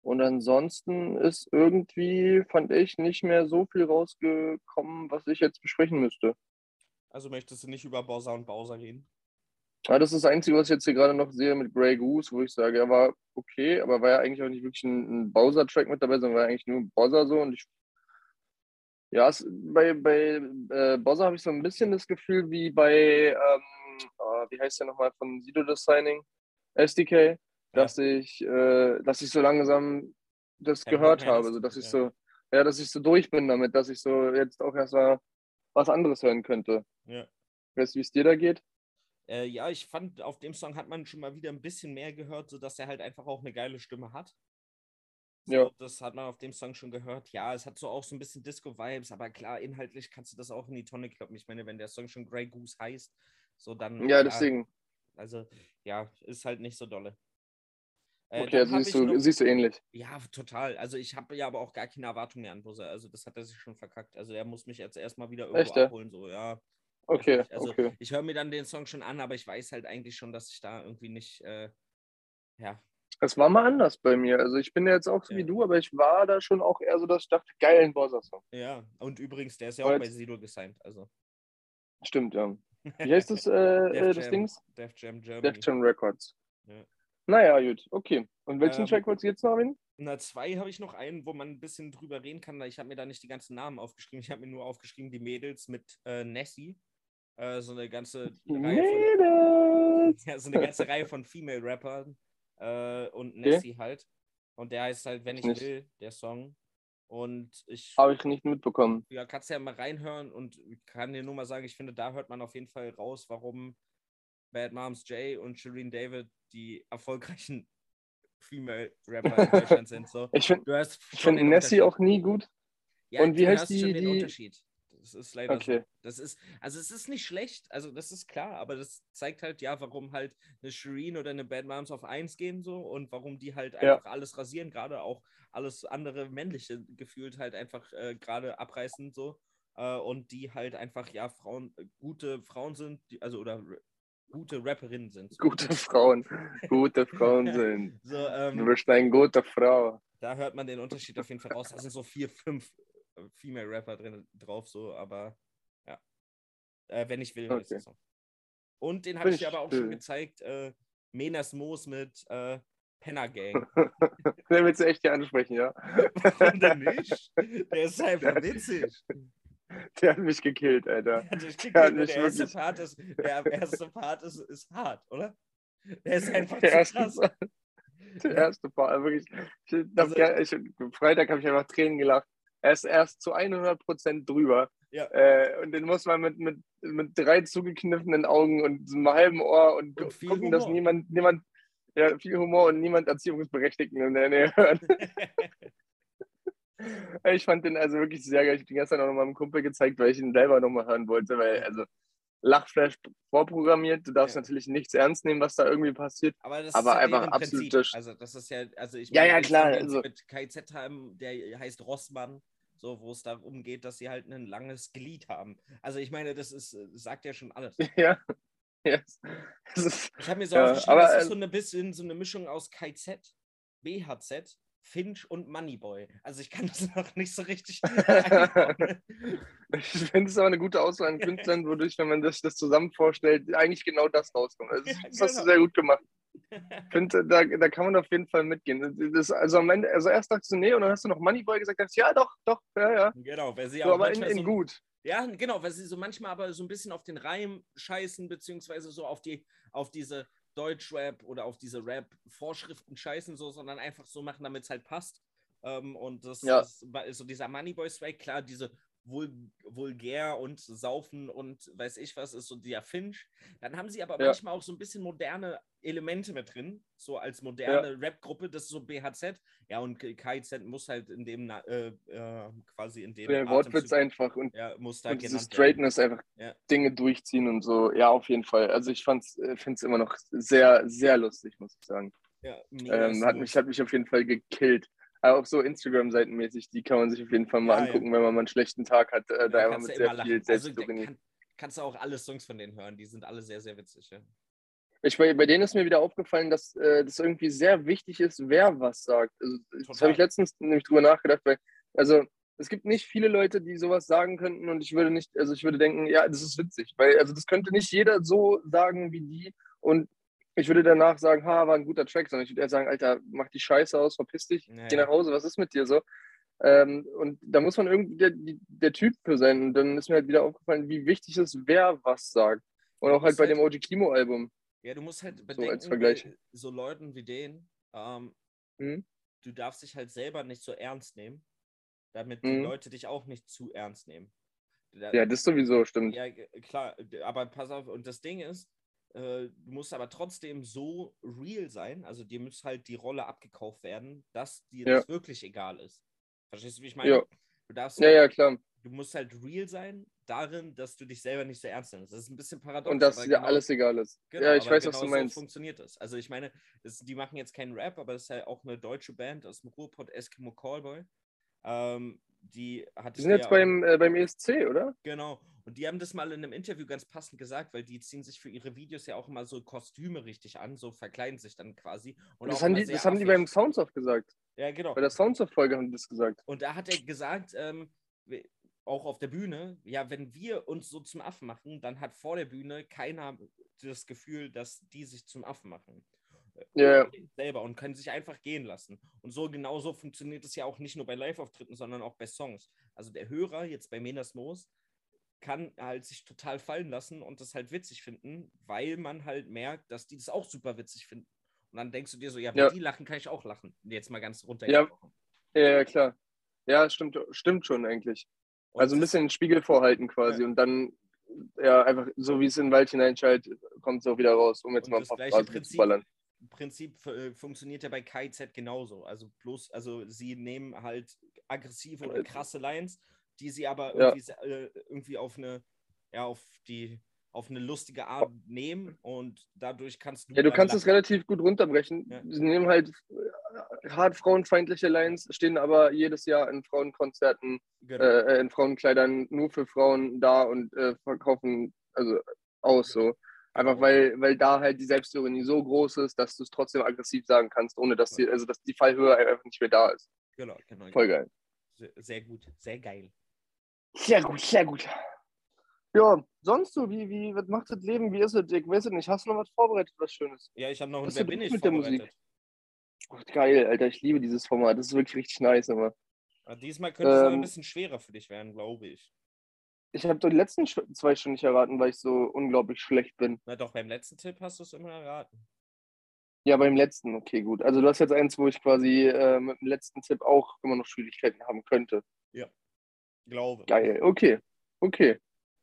Und ansonsten ist irgendwie, fand ich, nicht mehr so viel rausgekommen, was ich jetzt besprechen müsste. Also möchtest du nicht über Bowser und Bowser reden? Ja, das ist das Einzige, was ich jetzt hier gerade noch sehe mit Grey Goose, wo ich sage, er war okay, aber war ja eigentlich auch nicht wirklich ein, ein Bowser-Track mit dabei, sondern war eigentlich nur Bowser so. Und ich, ja, es, bei, bei äh, Bowser habe ich so ein bisschen das Gefühl wie bei, ähm, oh, wie heißt der nochmal von Sido das Signing? SDK, dass ich, äh, dass ich so langsam das Bock gehört habe, so dass ich ja. so, ja, dass ich so durch bin damit, dass ich so jetzt auch erstmal was anderes hören könnte. Ja. Weißt du, wie es dir da geht? Äh, ja, ich fand, auf dem Song hat man schon mal wieder ein bisschen mehr gehört, sodass er halt einfach auch eine geile Stimme hat. So, Ja. Das hat man auf dem Song schon gehört. Ja, es hat so auch so ein bisschen Disco-Vibes, aber klar, inhaltlich kannst du das auch in die Tonne kloppen. Ich meine, wenn der Song schon Grey Goose heißt, so dann. Ja, deswegen. Also, ja, ist halt nicht so dolle. Äh, Okay, also siehst du, noch- siehst du ähnlich. Ja, total. Also ich habe ja aber auch gar keine Erwartung mehr an Buzzer. Also das hat er sich schon verkackt. Also er muss mich jetzt erstmal wieder irgendwo Echt, abholen. So, ja. Okay. Also okay. ich höre mir dann den Song schon an, aber ich weiß halt eigentlich schon, dass ich da irgendwie nicht, äh, ja, Das war mal anders bei mir. Also ich bin ja jetzt auch so Ja. wie du, aber ich war da schon auch eher so, dass ich dachte, geil, ein Bowser-Song. ja. Und übrigens, der ist ja Aber auch bei Sido gesigned. Also Stimmt, ja. Wie heißt das, äh, äh, Def das Jam. Dings? Def Jam Germany. Def Jam Records. Ja. Naja, gut, okay. Und welchen Ähm, Track wolltest du jetzt noch erwähnen? Na, zwei habe ich noch einen, wo man ein bisschen drüber reden kann. Ich habe mir da nicht die ganzen Namen aufgeschrieben. Ich habe mir nur aufgeschrieben, die Mädels mit äh, Nessie. Äh, so eine ganze Reihe von, Mädels! ja, so eine ganze Reihe von Female-Rappern äh, und Nessie halt. Und der heißt halt, wenn ich Nicht. will, der Song. Und ich Habe ich nicht mitbekommen. ja, kannst ja mal reinhören und kann dir nur mal sagen, ich finde, da hört man auf jeden Fall raus, warum Bad Moms Jay und Shireen David die erfolgreichen Female-Rapper in Deutschland sind. So. Ich finde find Nessie auch nie gut. Ja, Und wie du heißt die- schon den die- Unterschied. Das ist leider Okay. so. Das ist, also es ist nicht schlecht, also das ist klar, aber das zeigt halt ja, warum halt eine Shireen oder eine Bad Moms auf 1 gehen so und warum die halt Ja. einfach alles rasieren, gerade auch alles andere männliche gefühlt halt einfach äh, gerade abreißen so äh, und die halt einfach ja Frauen, äh, gute Frauen sind, die, also oder gute Rapperinnen sind. So, Gute Frauen. Gute Frauen sind. so Du ähm, bist eine gute Frau. da hört man den Unterschied auf jeden Fall raus. Da sind so vier, fünf äh, Female-Rapper drin drauf, so, aber ja. Äh, wenn ich will, Okay. der Song. Und den habe ich dir aber auch schon gezeigt, äh, Menas Moos mit äh, Penner Gang. Den willst du echt hier ansprechen, ja? Warum denn nicht? Der ist einfach witzig. Der hat mich gekillt, Alter. Der, der, Der hat der, mich erste wirklich- Part ist, der erste Part ist, ist hart, oder? Der ist einfach Der zu erste, krass. der erste Part, wirklich. Ich, Also- ich, Freitag habe ich einfach Tränen gelacht. Er ist erst zu 100% drüber. Ja. Äh, und den muss man mit, mit, mit drei zugekniffenen Augen und einem halben Ohr und, Und gucken, dass Humor. niemand, niemand, ja, viel Humor und niemand Erziehungsberechtigten in der Nähe hört. ich fand den also wirklich sehr geil. Ich habe den gestern auch noch meinem Kumpel gezeigt, weil ich ihn selber nochmal hören wollte, weil, also, Lachflash vorprogrammiert. Du darfst Ja. natürlich nichts ernst nehmen, was da irgendwie passiert. Aber das Aber ist ja einfach deren absolut Also das ist ja, also ich Ja, ja, den klar, also- mit KZ haben, der heißt Rossmann, so wo es darum geht, dass sie halt ein langes Glied haben. Also ich meine, das ist, äh, sagt ja schon alles. Ja. Yes. Ist, Ich habe mir so Ja, aufgeschrieben, aber, das ist so eine bisschen so eine Mischung aus KZ, BHZ, Finch und Moneyboy. Also ich kann das noch nicht so richtig ich finde es aber eine gute Auswahl an Künstlern, wodurch, wenn man sich das zusammen vorstellt, eigentlich genau das rauskommt. Also, das, Ja, das hast du genau. sehr gut gemacht. Ich finde, da, da kann man auf jeden Fall mitgehen. Das, also am Ende, also erst dachtest du, nee, und dann hast du noch Moneyboy gesagt, dachtest, ja, doch, doch, ja, ja. genau, weil sie So, auch aber in, manchmal in so, gut. Ja, genau, weil sie so manchmal aber so ein bisschen auf den Reim scheißen, beziehungsweise so auf die, auf diese Deutschrap oder auf diese Rap-Vorschriften scheißen, so, sondern einfach so machen, damit es halt passt. Ähm, und das Ja. ist, so dieser Moneyboy-Swag, klar, diese vul vulgär und saufen und weiß ich was, ist so der Finch. Dann haben sie aber Ja. manchmal auch so ein bisschen moderne Elemente mit drin, so als moderne Rap-Gruppe, das ist so BHZ. Ja, und KIZ muss halt in dem, äh, äh, quasi in dem Der Wortwitz einfach und, ja, muss da und diese. Straightness einfach Ja. Dinge durchziehen und so. Ja, auf jeden Fall. Also ich finde es immer noch sehr, sehr lustig, muss ich sagen. Ja, Ähm, hat, mich, hat mich auf jeden Fall gekillt. Aber auch so Instagram-seitenmäßig, die kann man sich auf jeden Fall mal Ja, ja. angucken, wenn man mal einen schlechten Tag hat. Äh, da einfach kannst mit du sehr viel. Also, Selbstironie. da kann, kannst du auch alle Songs von denen hören. Die sind alle sehr, sehr witzig. Ja. Ich, bei, bei denen ist mir wieder aufgefallen, dass äh, das irgendwie sehr wichtig ist, wer was sagt. Also, das habe ich letztens nämlich drüber nachgedacht, weil, also es gibt nicht viele Leute, die sowas sagen könnten und ich würde nicht, also ich würde denken, ja, das ist witzig, weil also das könnte nicht jeder so sagen wie die und ich würde danach sagen, ha, war ein guter Track, sondern ich würde eher sagen, Alter, mach die Scheiße aus, verpiss dich, Ja, geh nach Hause, was ist mit dir so? Ähm, und da muss man irgendwie der, die- der Typ für sein. Und dann ist mir halt wieder aufgefallen, wie wichtig es ist, wer was sagt. Und auch halt bei halt- dem OG Kimo-Album. ja, du musst halt als bedenken, Vergleich. bei so Leuten wie denen, ähm, Mhm. du darfst dich halt selber nicht so ernst nehmen, damit die Mhm. Leute dich auch nicht zu ernst nehmen. Da- Ja, das sowieso, stimmt. Ja, klar, aber pass auf, und das Ding ist, äh, du musst aber trotzdem so real sein, also dir muss halt die Rolle abgekauft werden, dass dir Ja. das wirklich egal ist. Verstehst du, wie ich meine? Ja. Du darfst Ja, halt, ja, klar. du musst halt real sein darin, dass du dich selber nicht so ernst nimmst. Das ist ein bisschen paradox. Und dass dir genau- alles egal ist. Genau, ja, ich weiß, genau was du so meinst. funktioniert das. Also ich meine, das, die machen jetzt keinen Rap, aber das ist ja auch eine deutsche Band aus dem Ruhrpott, Eskimo Callboy. Ähm, die hat Die sind jetzt beim, äh, beim ESC, oder? Genau. Und die haben das mal in einem Interview ganz passend gesagt, weil die ziehen sich für ihre Videos ja auch immer so Kostüme richtig an, so verkleiden sich dann quasi. Und das haben, die, das haben die beim Soundsoft gesagt. Ja, genau. Bei der Soundsoft-Folge haben die das gesagt. Und da hat er gesagt, ähm, auch auf der Bühne, ja, wenn wir uns so zum Affen machen, dann hat vor der Bühne keiner das Gefühl, dass die sich zum Affen machen. Ja, ja. Selber und können sich einfach gehen lassen. Und so genauso funktioniert es ja auch nicht nur bei Live-Auftritten, sondern auch bei Songs. Also der Hörer jetzt bei Menas Moos kann halt sich total fallen lassen und das halt witzig finden, weil man halt merkt, dass die das auch super witzig finden. Und dann denkst du dir so, ja, wenn Ja. die lachen, kann ich auch lachen. Jetzt mal ganz runtergebrochen. Ja, ja, klar. Ja, stimmt, stimmt schon eigentlich. Und Also ein bisschen den Spiegel vorhalten quasi Ja. und dann, ja, einfach so wie es in den Wald hineinschallt, kommt es auch wieder raus, um jetzt Und mal paar gleiche Phrasen zu Prinzip, ballern. Prinzip äh, funktioniert ja bei KIZ genauso. Also bloß, also sie nehmen halt aggressive oder Äh, krasse Lines, die sie aber Ja. irgendwie, se- äh, irgendwie auf eine, ja, auf die, auf eine lustige Art nehmen und dadurch kannst du. Ja, du kannst es relativ gut runterbrechen. Ja. Sie nehmen halt äh, hart frauenfeindliche Lines, stehen aber jedes Jahr in Frauenkonzerten, Genau. äh, in Frauenkleidern nur für Frauen da und äh, verkaufen also aus so. Einfach Genau. weil, weil da halt die Selbstironie so groß ist, dass du es trotzdem aggressiv sagen kannst, ohne dass die, also dass die Fallhöhe einfach nicht mehr da ist. genau, genau. Voll geil. Sehr, sehr gut, sehr geil. Sehr gut, sehr gut. Ja, sonst so, wie, wie, was macht das Leben? Wie ist es, Dick? Weißt du nicht, hast du noch was vorbereitet, was Schönes? Ja, ich habe noch ein Was Wer bin ich mit der Musik? Oh, geil, Alter, ich liebe dieses Format. Das ist wirklich richtig nice immer. Aber diesmal könnte es aber ein Ähm, bisschen schwerer für dich werden, glaube ich. Ich habe die letzten zwei schon nicht erraten, weil ich so unglaublich schlecht bin. Na doch, beim letzten Tipp hast du es immer erraten. Ja, beim letzten, okay, gut. Also du hast jetzt eins, wo ich quasi äh, mit dem letzten Tipp auch immer noch Schwierigkeiten haben könnte. Glaube. Geil, okay, okay.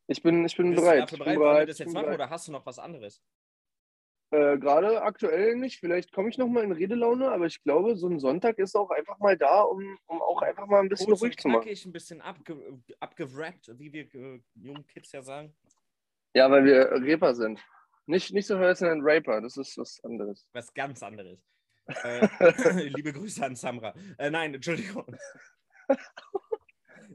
Ich bin, ich bin Bist bereit. du Ich bereit? wir bereit. das ich jetzt machen bereit. oder hast du noch was anderes? Äh, Gerade aktuell nicht. Vielleicht komme ich noch mal in Redelaune, aber ich glaube, so ein Sonntag ist auch einfach mal da, um, um auch einfach mal ein bisschen Kurz ruhig zu machen. knackig, ein bisschen abge abgewrappt, wie wir äh, jungen Kids ja sagen. Ja, weil wir Rapper sind. Nicht, nicht so höher, sondern Raper. Das ist was anderes. Was ganz anderes. Äh, liebe Grüße an Samra. Äh, nein, Entschuldigung.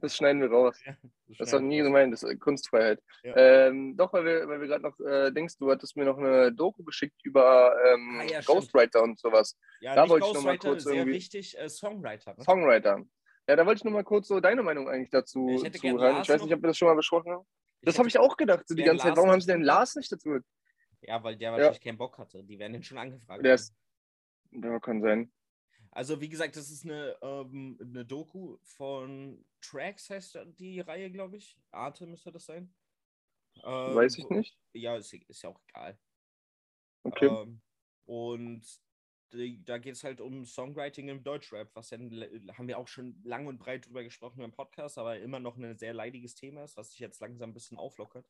Das schneiden wir raus. Das ist doch nie gemeint, das ist Kunstfreiheit. Ja. Ähm, doch, weil wir, weil wir gerade noch äh, denkst, du hattest mir noch eine Doku geschickt über ähm, Ah, ja. Ghostwriter und sowas. Ja, da wollte ich noch mal Ghostwriter, kurz sehr irgendwie- wichtig, äh, Songwriter. Ne? Songwriter. Ja, da wollte ich noch mal kurz so deine Meinung eigentlich dazu Ich hätte zuhören. Lars Ich weiß nicht, ob wir das schon mal besprochen haben. Das habe ich auch gedacht, so die ganze Zeit. Warum haben sie denn. Lars nicht dazu? Ja, weil der wahrscheinlich keinen Bock hatte. Die werden den schon angefragt. Der ist. Ja, kann sein. Also, wie gesagt, das ist eine, ähm, eine Doku von Tracks, heißt die Reihe, glaube ich. Arte müsste das sein. Ähm, Weiß ich nicht. Ja, ist, ist ja auch egal. Okay. Ähm, und die, da geht es halt um Songwriting im Deutschrap, was ja, haben wir auch schon lang und breit drüber gesprochen im Podcast, aber immer noch ein sehr leidiges Thema ist, was sich jetzt langsam ein bisschen auflockert.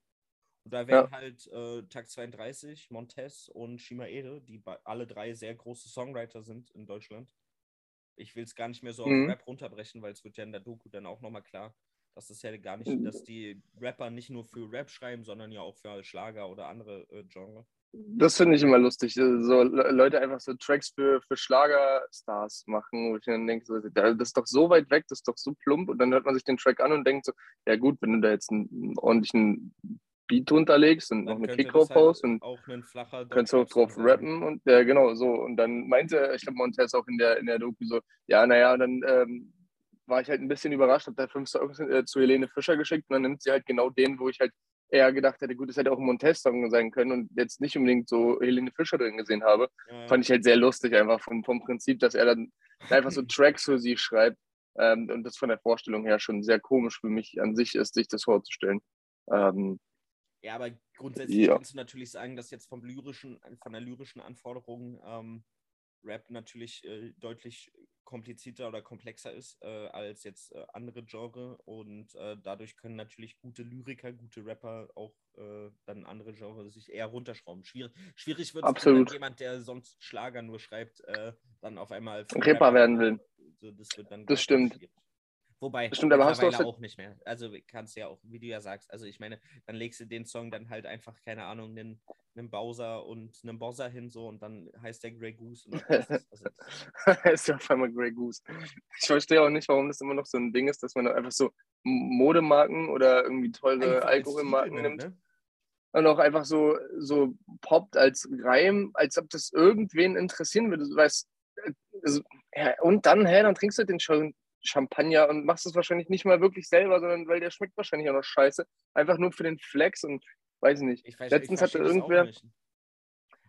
Und da werden halt äh, Tag 32, Montez und Shima Ede, die alle drei sehr große Songwriter sind in Deutschland. Ich will es gar nicht mehr so auf Mhm. Rap runterbrechen, weil es wird ja in der Doku dann auch nochmal klar, dass es ja gar nicht, Mhm. dass die Rapper nicht nur für Rap schreiben, sondern ja auch für Schlager oder andere äh, Genre. Das finde ich immer lustig. So Le- Leute einfach so Tracks für, für Schlagerstars machen, wo ich dann denke, so, das ist doch so weit weg, das ist doch so plump. Und dann hört man sich den Track an und denkt so, ja gut, wenn du da jetzt einen ordentlichen Beat unterlegst und noch eine könnte Kick das drauf haust halt und kannst du auch drauf sein. rappen und ja, genau so. Und dann meinte, ich glaube, Montez auch in der, in der Doku so, ja, naja, dann ähm, war ich halt ein bisschen überrascht, hab da fünf Songs äh, zu Helene Fischer geschickt und dann nimmt sie halt genau den, wo ich halt eher gedacht hätte, gut, es hätte auch ein Montez-Song sein können und jetzt nicht unbedingt so Helene Fischer drin gesehen habe. Ja, Fand ich halt sehr lustig, einfach vom, vom Prinzip, dass er dann einfach so Tracks für sie schreibt. Ähm, und das von der Vorstellung her schon sehr komisch für mich an sich ist, sich das vorzustellen. Ähm, Ja, aber grundsätzlich Ja. kannst du natürlich sagen, dass jetzt vom lyrischen, von der lyrischen Anforderung ähm, Rap natürlich äh, deutlich komplizierter oder komplexer ist äh, als jetzt äh, andere Genre und äh, dadurch können natürlich gute Lyriker, gute Rapper auch äh, dann andere Genre sich eher runterschrauben. Schwierig, schwierig wird es, wenn jemand, der sonst Schlager nur schreibt, äh, dann auf einmal Rapper werden will. So, das wird dann Das stimmt. schwierig. Wobei, Stimmt, aber hast du auch auch nicht mehr. Also kannst du ja auch, wie du ja sagst, also ich meine, dann legst du den Song dann halt einfach, keine Ahnung, einen, einen Bowser und einen Bowser hin so und dann heißt der Grey Goose. Und es, also, ist ja auf einmal Grey Goose. Ich verstehe auch nicht, warum das immer noch so ein Ding ist, dass man einfach so Modemarken oder irgendwie teure einfach Alkoholmarken Titel nimmt ne? und auch einfach so, so poppt als Reim, als ob das irgendwen interessieren würde. Du weißt, äh, also, ja, und dann, hä, dann trinkst du den Sch- Champagner und machst es wahrscheinlich nicht mal wirklich selber, sondern weil der schmeckt wahrscheinlich auch noch scheiße. Einfach nur für den Flex und weiß ich nicht. Ich weiß, Letztens ich hatte irgendwer- nicht.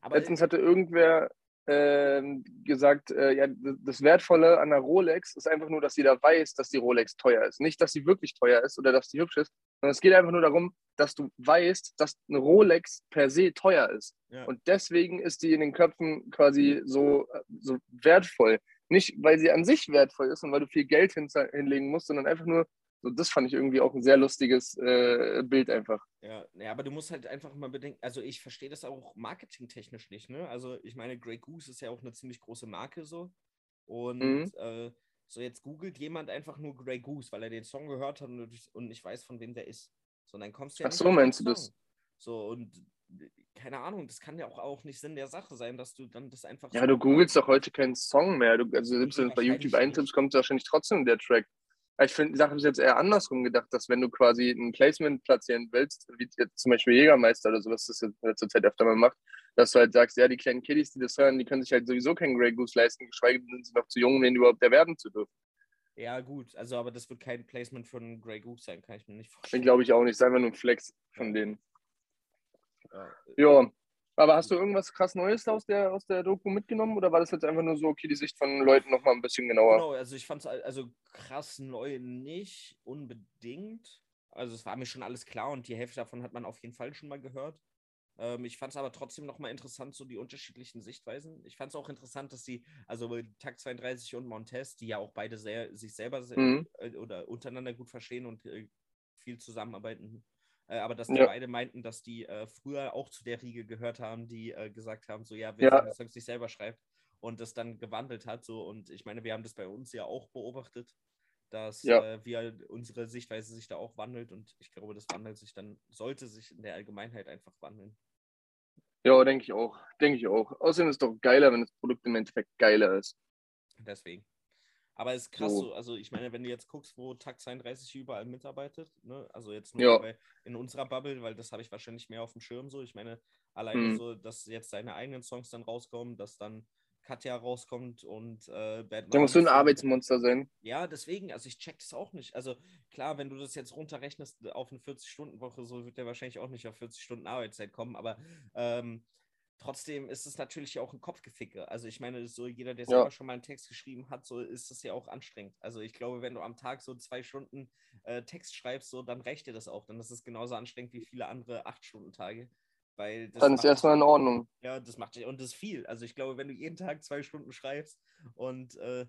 Letztens hatte irgendwer ähm, gesagt, äh, ja, das Wertvolle an der Rolex ist einfach nur, dass jeder weiß, dass die Rolex teuer ist. Nicht, dass sie wirklich teuer ist oder dass die hübsch ist, sondern es geht einfach nur darum, dass du weißt, dass eine Rolex per se teuer ist. ja. Und deswegen ist die in den Köpfen quasi so, äh, so wertvoll. Nicht, weil sie an sich wertvoll ist und weil du viel Geld hin, hinlegen musst, sondern einfach nur, so, das fand ich irgendwie auch ein sehr lustiges äh, Bild einfach. Ja, ja, aber du musst halt einfach mal bedenken, also ich verstehe das auch marketingtechnisch nicht, ne? Also ich meine, Grey Goose ist ja auch eine ziemlich große Marke so. Und Mhm. äh, so jetzt googelt jemand einfach nur Grey Goose, weil er den Song gehört hat und, und nicht weiß, von wem der ist. So, dann kommst du ja Ach so, meinst du das? So, und keine Ahnung, das kann ja auch, auch nicht Sinn der Sache sein, dass du dann das einfach. Ja, so du googelst doch heute keinen Song mehr. Du, also selbst wenn du es bei YouTube eintippst, kommt wahrscheinlich trotzdem der Track. Ich finde, die Sache ist jetzt eher andersrum gedacht, dass wenn du quasi ein Placement platzieren willst, wie jetzt zum Beispiel Jägermeister oder sowas, das jetzt in letzter Zeit öfter mal macht, dass du halt sagst, ja, die kleinen Kiddies, die das hören, die können sich halt sowieso keinen Grey Goose leisten, geschweige denn sind sie noch zu jung, um den überhaupt erwerben zu dürfen. Ja, gut, also aber das wird kein Placement für einen Grey Goose sein, kann ich mir nicht Den vorstellen. glaube ich auch nicht, ist einfach nur ein Flex von denen. Ja. Aber hast du irgendwas krass Neues aus der, aus der Doku mitgenommen oder war das jetzt einfach nur so, okay, die Sicht von Leuten nochmal ein bisschen genauer? Genau, also ich fand es also krass neu nicht unbedingt. Also es war mir schon alles klar und die Hälfte davon hat man auf jeden Fall schon mal gehört. Ähm, ich fand es aber trotzdem nochmal interessant, so die unterschiedlichen Sichtweisen. Ich fand es auch interessant, dass sie, also Takt 32 und Montez, die ja auch beide sehr, sich selber sehr, Mhm. äh, oder untereinander gut verstehen und äh, viel zusammenarbeiten. Äh, aber dass die Ja. beide meinten, dass die äh, früher auch zu der Riege gehört haben, die äh, gesagt haben, so ja, wer Ja. seine Songs nicht selber schreibt und das dann gewandelt hat. So, und ich meine, wir haben das bei uns ja auch beobachtet, dass Ja. äh, wir unsere Sichtweise sich da auch wandelt und ich glaube, das wandelt sich dann, sollte sich in der Allgemeinheit einfach wandeln. Ja, denke ich auch. Denke ich auch. Außerdem ist es doch geiler, wenn das Produkt im Endeffekt geiler ist. Deswegen. Aber es ist krass So. so, also ich meine, wenn du jetzt guckst, wo Takt 32 überall mitarbeitet, ne, also jetzt nur Ja. bei, in unserer Bubble, weil das habe ich wahrscheinlich mehr auf dem Schirm so. Ich meine, alleine Mhm. so, dass jetzt seine eigenen Songs dann rauskommen, dass dann Katja rauskommt und äh, Bad Der muss so ein Arbeitsmonster sein. Ja, deswegen, also ich check das auch nicht. Also klar, wenn du das jetzt runterrechnest auf eine 40-Stunden-Woche, so wird der wahrscheinlich auch nicht auf 40 Stunden Arbeitszeit kommen, aber ähm, trotzdem ist es natürlich auch ein Kopfgeficke. Also ich meine, so jeder, der Ja. selber schon mal einen Text geschrieben hat, so ist das ja auch anstrengend. Also ich glaube, wenn du am Tag so zwei Stunden äh, Text schreibst, so, dann reicht dir das auch. Dann ist es genauso anstrengend wie viele andere 8-Stunden-Tage. Weil das Dann ist erstmal in Ordnung. ja, das macht und das ist viel. Also ich glaube, wenn du jeden Tag zwei Stunden schreibst und äh,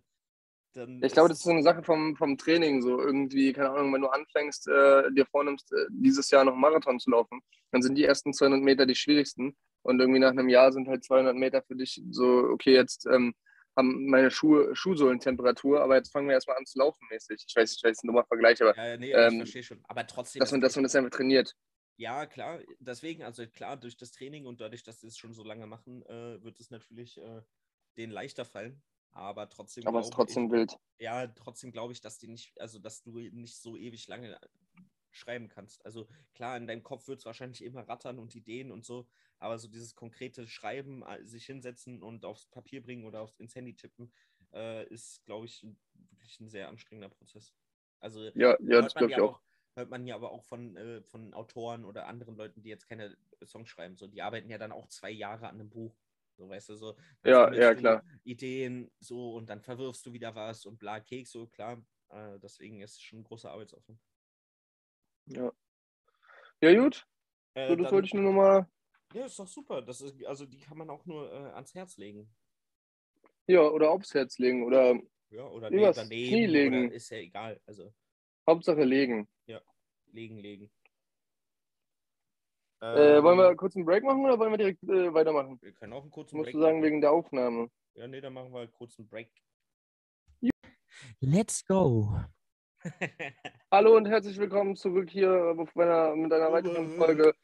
dann. Ich glaube, das ist so eine Sache vom, vom Training. So irgendwie, keine Ahnung, wenn du anfängst, äh, dir vornimmst, äh, dieses Jahr noch einen Marathon zu laufen, dann sind die ersten 200 Meter die schwierigsten. Und irgendwie nach einem Jahr sind halt 200 Meter für dich so, okay, jetzt ähm, haben meine Schuhe Schuhsohlentemperatur, aber jetzt fangen wir erstmal an zu laufen mäßig. Ich weiß, ich weiß, ein dummer Vergleich, aber Ja, ja, nee, aber ich ähm, verstehe schon. Aber trotzdem. dass man, dass man das einfach trainiert. Ja, klar. Deswegen, also klar, durch das Training und dadurch, dass sie es schon so lange machen, äh, wird es natürlich äh, denen leichter fallen. Aber trotzdem. Aber es ist trotzdem ich, wild. Ja, trotzdem glaube ich, dass die nicht, also dass du nicht so ewig lange schreiben kannst. Also klar, in deinem Kopf wird es wahrscheinlich immer rattern und Ideen und so, aber so dieses konkrete Schreiben, äh, sich hinsetzen und aufs Papier bringen oder aufs, ins Handy tippen, äh, ist, glaube ich, wirklich ein sehr anstrengender Prozess. Also Ja, ja, das hört man glaube ich ja auch. hört man ja aber auch von, äh, von Autoren oder anderen Leuten, die jetzt keine Songs schreiben. So, die arbeiten ja dann auch zwei Jahre an einem Buch. So, weißt du, so. Ja, ja, klar. Ideen, so, und dann verwirfst du wieder was und bla, Keks, so, klar. Äh, deswegen ist es schon ein großer Arbeitsaufwand. Ja. ja, gut. Äh, So, das dann- wollte ich nur nochmal. Ja, ist doch super. Das ist, also die kann man auch nur äh, ans Herz legen. Ja, oder aufs Herz legen oder Ja, oder Übers ne, daneben. Knie legen. Oder ist ja egal. Also Hauptsache legen. legen, legen. Äh, wollen wir Ähm, kurz einen Break machen oder wollen wir direkt äh, weitermachen? wir können auch einen kurzen Musst Break du sagen, machen. wegen der Aufnahme. Ja, nee, dann machen wir kurz einen Break. Let's go. Hallo und herzlich willkommen zurück hier bei einer, mit einer weiteren Folge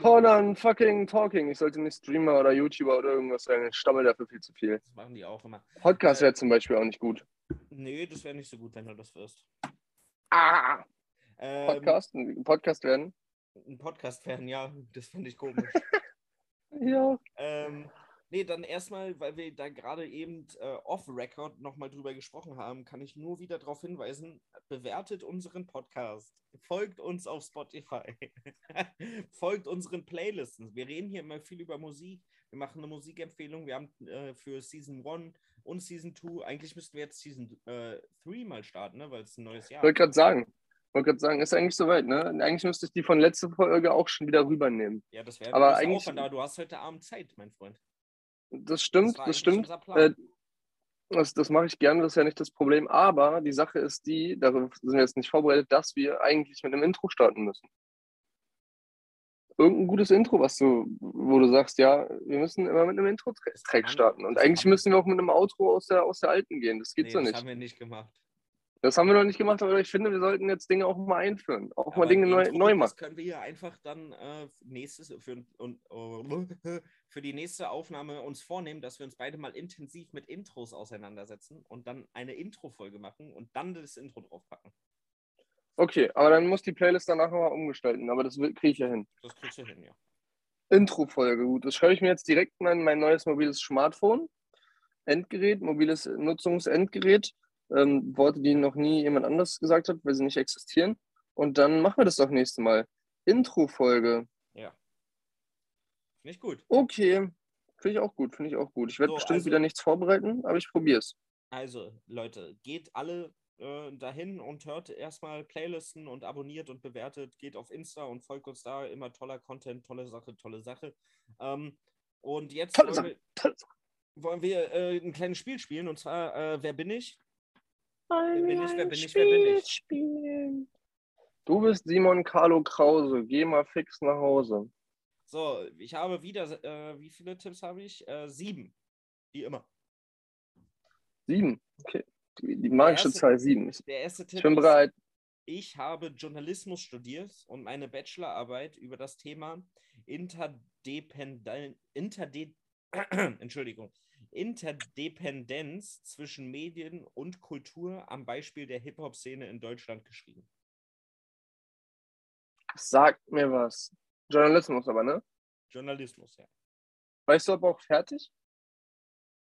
Conan fucking Talking. Ich sollte nicht Streamer oder YouTuber oder irgendwas sein. Ich stammel dafür viel zu viel. Das machen die auch immer. Podcast wäre zum Beispiel auch nicht gut. Nee, das wäre nicht so gut, wenn du das wirst. Ah! Ähm, Podcast? Ein Podcast werden? Ein Podcast werden, ja, das finde ich komisch. Ja. ähm, nee, dann erstmal, weil wir da gerade eben äh, off-Record nochmal drüber gesprochen haben, kann ich nur wieder darauf hinweisen, bewertet unseren Podcast, folgt uns auf Spotify, folgt unseren Playlisten. Wir reden hier immer viel über Musik, wir machen eine Musikempfehlung, wir haben äh, für Season 1 und Season 2, eigentlich müssten wir jetzt Season 3 mal starten, ne? weil es ein neues Jahr Wollte gerade sagen. Wollte gerade sagen, ist eigentlich soweit, ne? Eigentlich müsste ich die von letzter Folge auch schon wieder rübernehmen. Ja, das wäre Aber aber eigentlich- Aufwand, aber du hast heute Abend Zeit, mein Freund. Das stimmt, das eigentlich stimmt. Äh, das das mache ich gerne, das ist ja nicht das Problem. Aber die Sache ist die, darauf sind wir jetzt nicht vorbereitet, dass wir eigentlich mit einem Intro starten müssen. Irgendein gutes Intro, was du, wo du sagst, ja, wir müssen immer mit einem Intro-Track starten. Und das eigentlich müssen wir auch mit einem Outro aus der, aus der alten gehen. Das geht Nee, so das nicht. haben wir nicht gemacht. Das haben wir noch nicht gemacht, aber ich finde, wir sollten jetzt Dinge auch mal einführen. Auch mal Aber Dinge neu, neu Das machen. können wir ja einfach dann äh, nächstes, für, und, für die nächste Aufnahme uns vornehmen, dass wir uns beide mal intensiv mit Intros auseinandersetzen und dann eine Intro-Folge machen und dann das Intro draufpacken. Okay, aber dann muss die Playlist danach nochmal umgestalten. Aber das kriege ich ja hin. Das kriegst du hin, ja. Intro-Folge, gut. Das schreibe ich mir jetzt direkt mal in mein neues mobiles Smartphone. Endgerät, mobiles Nutzungsendgerät. Ähm, Worte, die noch nie jemand anders gesagt hat, weil sie nicht existieren. Und dann machen wir das doch nächste Mal. Intro-Folge. Finde ich gut. Okay. Finde ich auch gut, finde ich auch gut. Ich werde So, bestimmt also- wieder nichts vorbereiten, aber ich probiere es. Also, Leute, geht alle äh, dahin und hört erstmal Playlisten und abonniert und bewertet. Geht auf Insta und folgt uns da. Immer toller Content, tolle Sache, tolle Sache. Ähm, und jetzt Tolle wollen wir, Sache. wollen wir äh, ein kleines Spiel spielen und zwar äh, Wer bin ich? Wer bin ich, wer bin ich, wer bin ich? Spielen. Du bist Simon Carlo Krause. Geh mal fix nach Hause. So, ich habe wieder, äh, wie viele Tipps habe ich? Äh, sieben. Wie immer. Sieben. Okay. Die, die magische erste- Zahl sieben. Ich, Der erste Tipp ich bin ist, bereit. ich habe Journalismus studiert und meine Bachelorarbeit über das Thema Interdependen, Interde, Entschuldigung, Interdependenz zwischen Medien und Kultur am Beispiel der Hip-Hop-Szene in Deutschland geschrieben. Sag mir was. Journalismus aber, ne? Journalismus, ja. Weißt du aber auch fertig?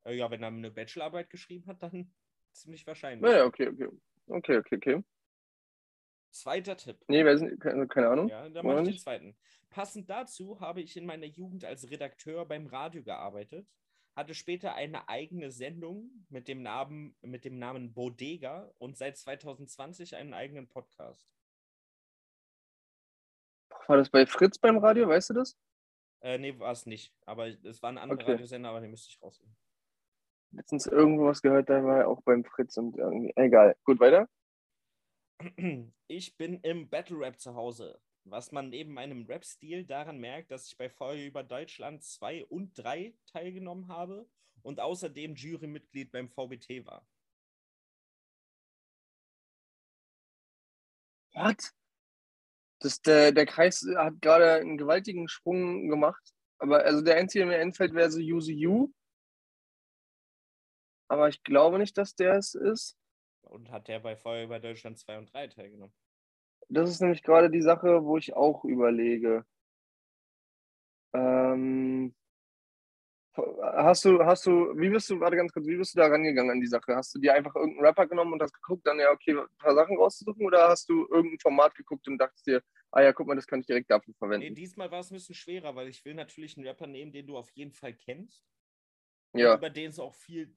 Äh, Ja, wenn er eine Bachelorarbeit geschrieben hat, dann ziemlich wahrscheinlich. Naja, okay, okay. Okay, okay, okay. Zweiter Tipp. Nee, wer sind, keine, keine Ahnung. Ja, da Oder mache ich den zweiten. Passend dazu habe ich in meiner Jugend als Redakteur beim Radio gearbeitet, hatte später eine eigene Sendung mit dem Namen, mit dem Namen Bodega und seit 2020 einen eigenen Podcast. War das bei Fritz beim Radio, weißt du das? Äh, nee, war es nicht. Aber es war ein anderer Okay. Radiosender, aber den müsste ich rausnehmen. Letztens irgendwo was gehört, da war er auch beim Fritz und irgendwie. Egal. Gut, weiter. Ich bin im Battle Rap zu Hause. Was man neben meinem Rap-Stil daran merkt, dass ich bei Feuer über Deutschland 2 und 3 teilgenommen habe und außerdem Jurymitglied beim VBT war. What? Das, der, der Kreis hat gerade einen gewaltigen Sprung gemacht. Aber also der einzige, der mir einfällt, wäre so You. Aber ich glaube nicht, dass der es ist. Und hat der bei Feuer über Deutschland 2 und 3 teilgenommen. Das ist nämlich gerade die Sache, wo ich auch überlege. Ähm, hast du, hast du, wie bist du, warte ganz kurz, wie bist du da rangegangen an die Sache? Hast du dir einfach irgendeinen Rapper genommen und hast geguckt, dann ja, okay, ein paar Sachen rauszusuchen oder hast du irgendein Format geguckt und dachtest dir, ah ja, guck mal, das kann ich direkt dafür Nee, verwenden? diesmal war es ein bisschen schwerer, weil ich will natürlich einen Rapper nehmen, den du auf jeden Fall kennst. Ja, Über den es auch viel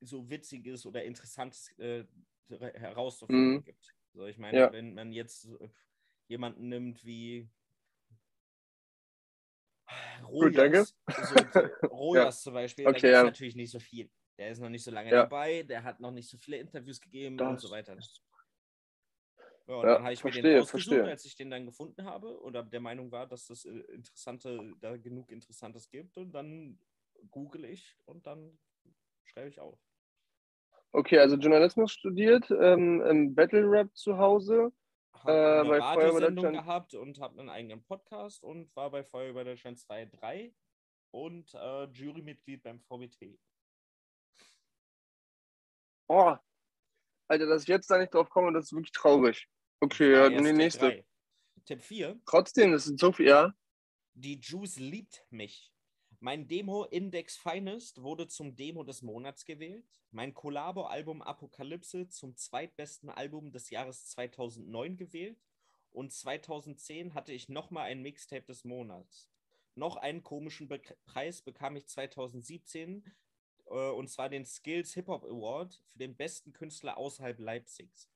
so Witziges oder Interessantes äh, herauszufinden Mhm. gibt. So, ich meine, Ja. wenn man jetzt äh, jemanden nimmt wie Gut. Rojas, so, Rojas zum Beispiel, da Okay, gibt es ja. natürlich nicht so viel. Der ist noch nicht so lange Ja. dabei, der hat noch nicht so viele Interviews gegeben und Das- so weiter. Ja, und Ja, dann habe ich mir den verstehe, ausgesucht, verstehe. als ich den dann gefunden habe oder der Meinung war, dass das äh, Interessante, da genug Interessantes gibt und dann google ich und dann schreibe ich auf. Okay, also Journalismus studiert, ähm, im Battle Rap zu Hause. Äh, eine bei Radiosendung Deutschland- gehabt und habe einen eigenen Podcast und war bei Feuerwehr Deutschland 2, 3 und äh, Jurymitglied beim VBT. Oh, Alter, dass ich jetzt da nicht drauf komme, das ist wirklich traurig. Okay, ja, die nächste. Tipp 4. Trotzdem, das sind so viel, ja. Die Juice liebt mich. Mein Demo Index Finest wurde zum Demo des Monats gewählt. Mein Collabo-Album Apokalypse zum zweitbesten Album des Jahres 2009 gewählt. Und 2010 hatte ich nochmal ein Mixtape des Monats. Noch einen komischen Be Preis bekam ich 2017, äh, und zwar den Skills Hip Hop Award für den besten Künstler außerhalb Leipzigs.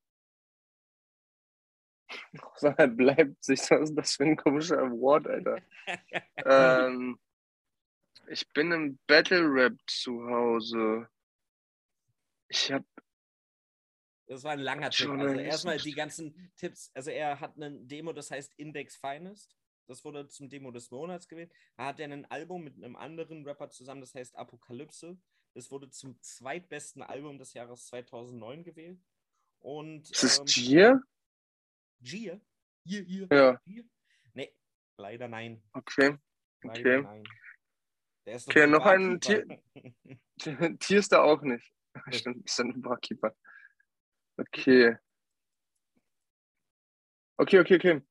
Außerhalb Leipzig, was ist das für ein komischer Award, Alter? ähm, ich bin im Battle Rap zu Hause. Ich hab, Das war ein langer Tipp. Also erstmal die ganzen Tipps. Also er hat einen Demo, das heißt Index Finest. Das wurde zum Demo des Monats gewählt. Da hat er ein Album mit einem anderen Rapper zusammen, das heißt Apokalypse. Das wurde zum zweitbesten Album des Jahres 2009 gewählt. Und ist das ähm, Gier? Gier? Gier, Gier, Ja, Gier? Nee, leider nein. okay. Leider Okay. nein. Der ist Okay, noch ein Barkeeper. Tier ist da auch nicht. Stimmt, ist dann ein Barkeeper. Okay. Okay, okay, okay.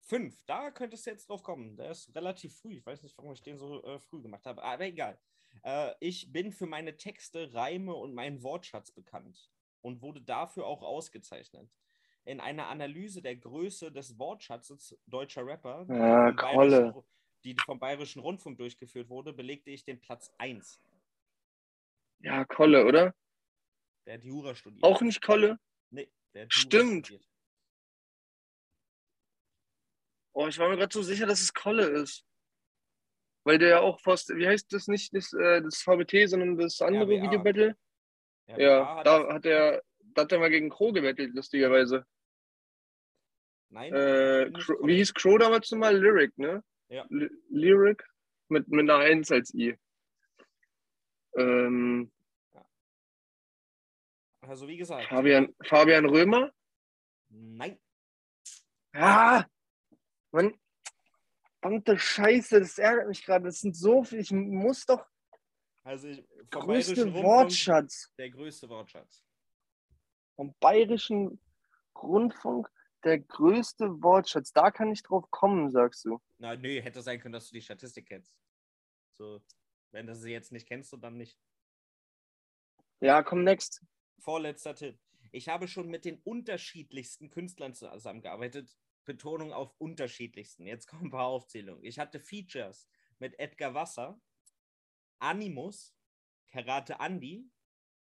Fünf, da könntest du jetzt drauf kommen. Der ist relativ früh. Ich weiß nicht, warum ich den so äh, früh gemacht habe, aber egal. Äh, ich bin für meine Texte, Reime und meinen Wortschatz bekannt und wurde dafür auch ausgezeichnet. In einer Analyse der Größe des Wortschatzes deutscher Rapper, vom Kolle. Die vom Bayerischen Rundfunk durchgeführt wurde, belegte ich den Platz 1. Ja, Kolle, oder? Der hat Jura studiert. Auch nicht Kolle? Nee, der hat Jura Stimmt. studiert. Oh, ich war mir gerade so sicher, dass es Kolle ist. Weil der ja auch fast, wie heißt das nicht, das, äh, das VBT, sondern das andere RBA. Videobattle? Ja, Ja, hat da hat er, da hat er mal gegen Crow gebettelt, lustigerweise. Nein, Äh, Crow, wie hieß Crow damals nochmal? Lyric, ne? Ja. Ly- Lyric mit, mit einer 1 als I. Ähm, Also wie gesagt, Fabian, Fabian Römer? nein. Ah! Mann, verdammte Scheiße, das ärgert mich gerade. Das sind so viele, ich muss doch Also ich, vom größte Wortschatz. der größte Wortschatz. Vom Bayerischen Rundfunk der größte Wortschatz. Da kann ich drauf kommen, sagst du. Na, nö, hätte sein können, dass du die Statistik kennst. So, wenn du sie jetzt nicht kennst, und dann nicht. Ja, komm, next. Vorletzter Tipp. Ich habe schon mit den unterschiedlichsten Künstlern zusammengearbeitet. Betonung auf unterschiedlichsten. Jetzt kommen ein paar Aufzählungen. Ich hatte Features mit Edgar Wasser, Animus, Karate Andy,